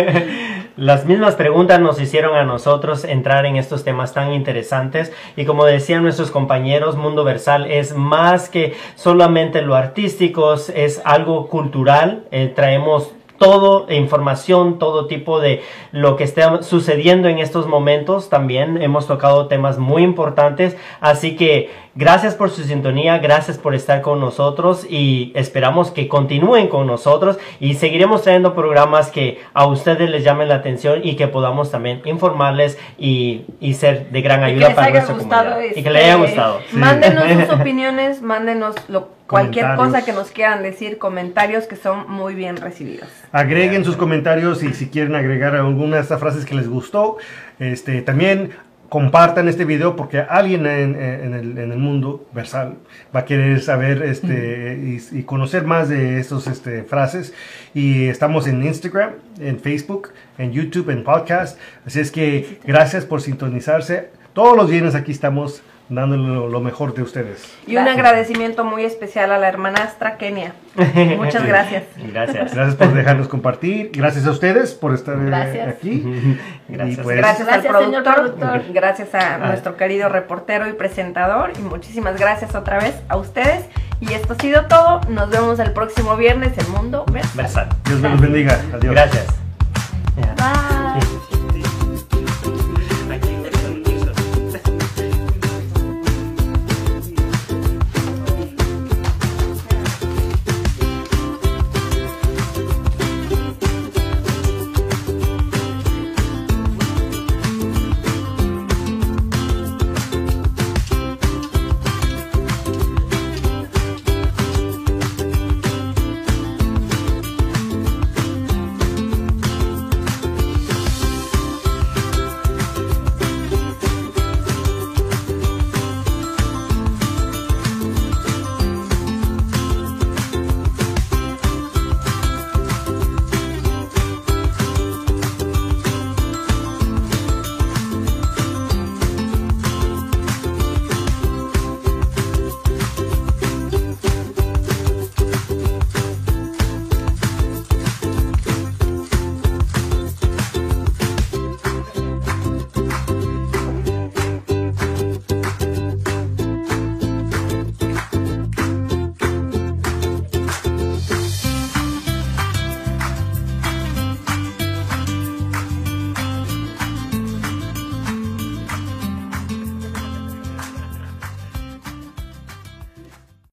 Las mismas preguntas nos hicieron a nosotros entrar en estos temas tan interesantes y como decían nuestros compañeros, Mundo Versal es más que solamente lo artístico, es algo cultural, eh, traemos todo e información, todo tipo de lo que está sucediendo en estos momentos. También hemos tocado temas muy importantes, así que gracias por su sintonía, gracias por estar con nosotros y esperamos que continúen con nosotros y seguiremos trayendo programas que a ustedes les llamen la atención y que podamos también informarles y, y ser de gran ayuda para nuestra comunidad. Y este, que les haya gustado. Mándenos [LAUGHS] sus opiniones, mándenos lo, cualquier cosa que nos quieran decir, comentarios que son muy bien recibidos. Agreguen sus comentarios y si quieren agregar alguna de estas frases que les gustó. Este, también compartan este video porque alguien en, en el, en el mundo versal va a querer saber este, y, y conocer más de estas este, frases. Y estamos en Instagram, en Facebook, en YouTube, en podcast. Así es que gracias por sintonizarse. Todos los viernes aquí estamos dándole lo, mejor de ustedes. Y un agradecimiento muy especial a la hermanastra Kenia. Muchas gracias. Gracias. Gracias por dejarnos compartir. Gracias a ustedes por estar eh, Gracias. aquí. [LAUGHS] Gracias. Y pues, Gracias, Gracias, al señor productor, productor. gracias a nuestro querido reportero y presentador y muchísimas gracias otra vez a ustedes. Y esto ha sido todo. Nos vemos el próximo viernes en Mundo Versal. Versal. Dios me los bendiga. Adiós. Gracias. Bye.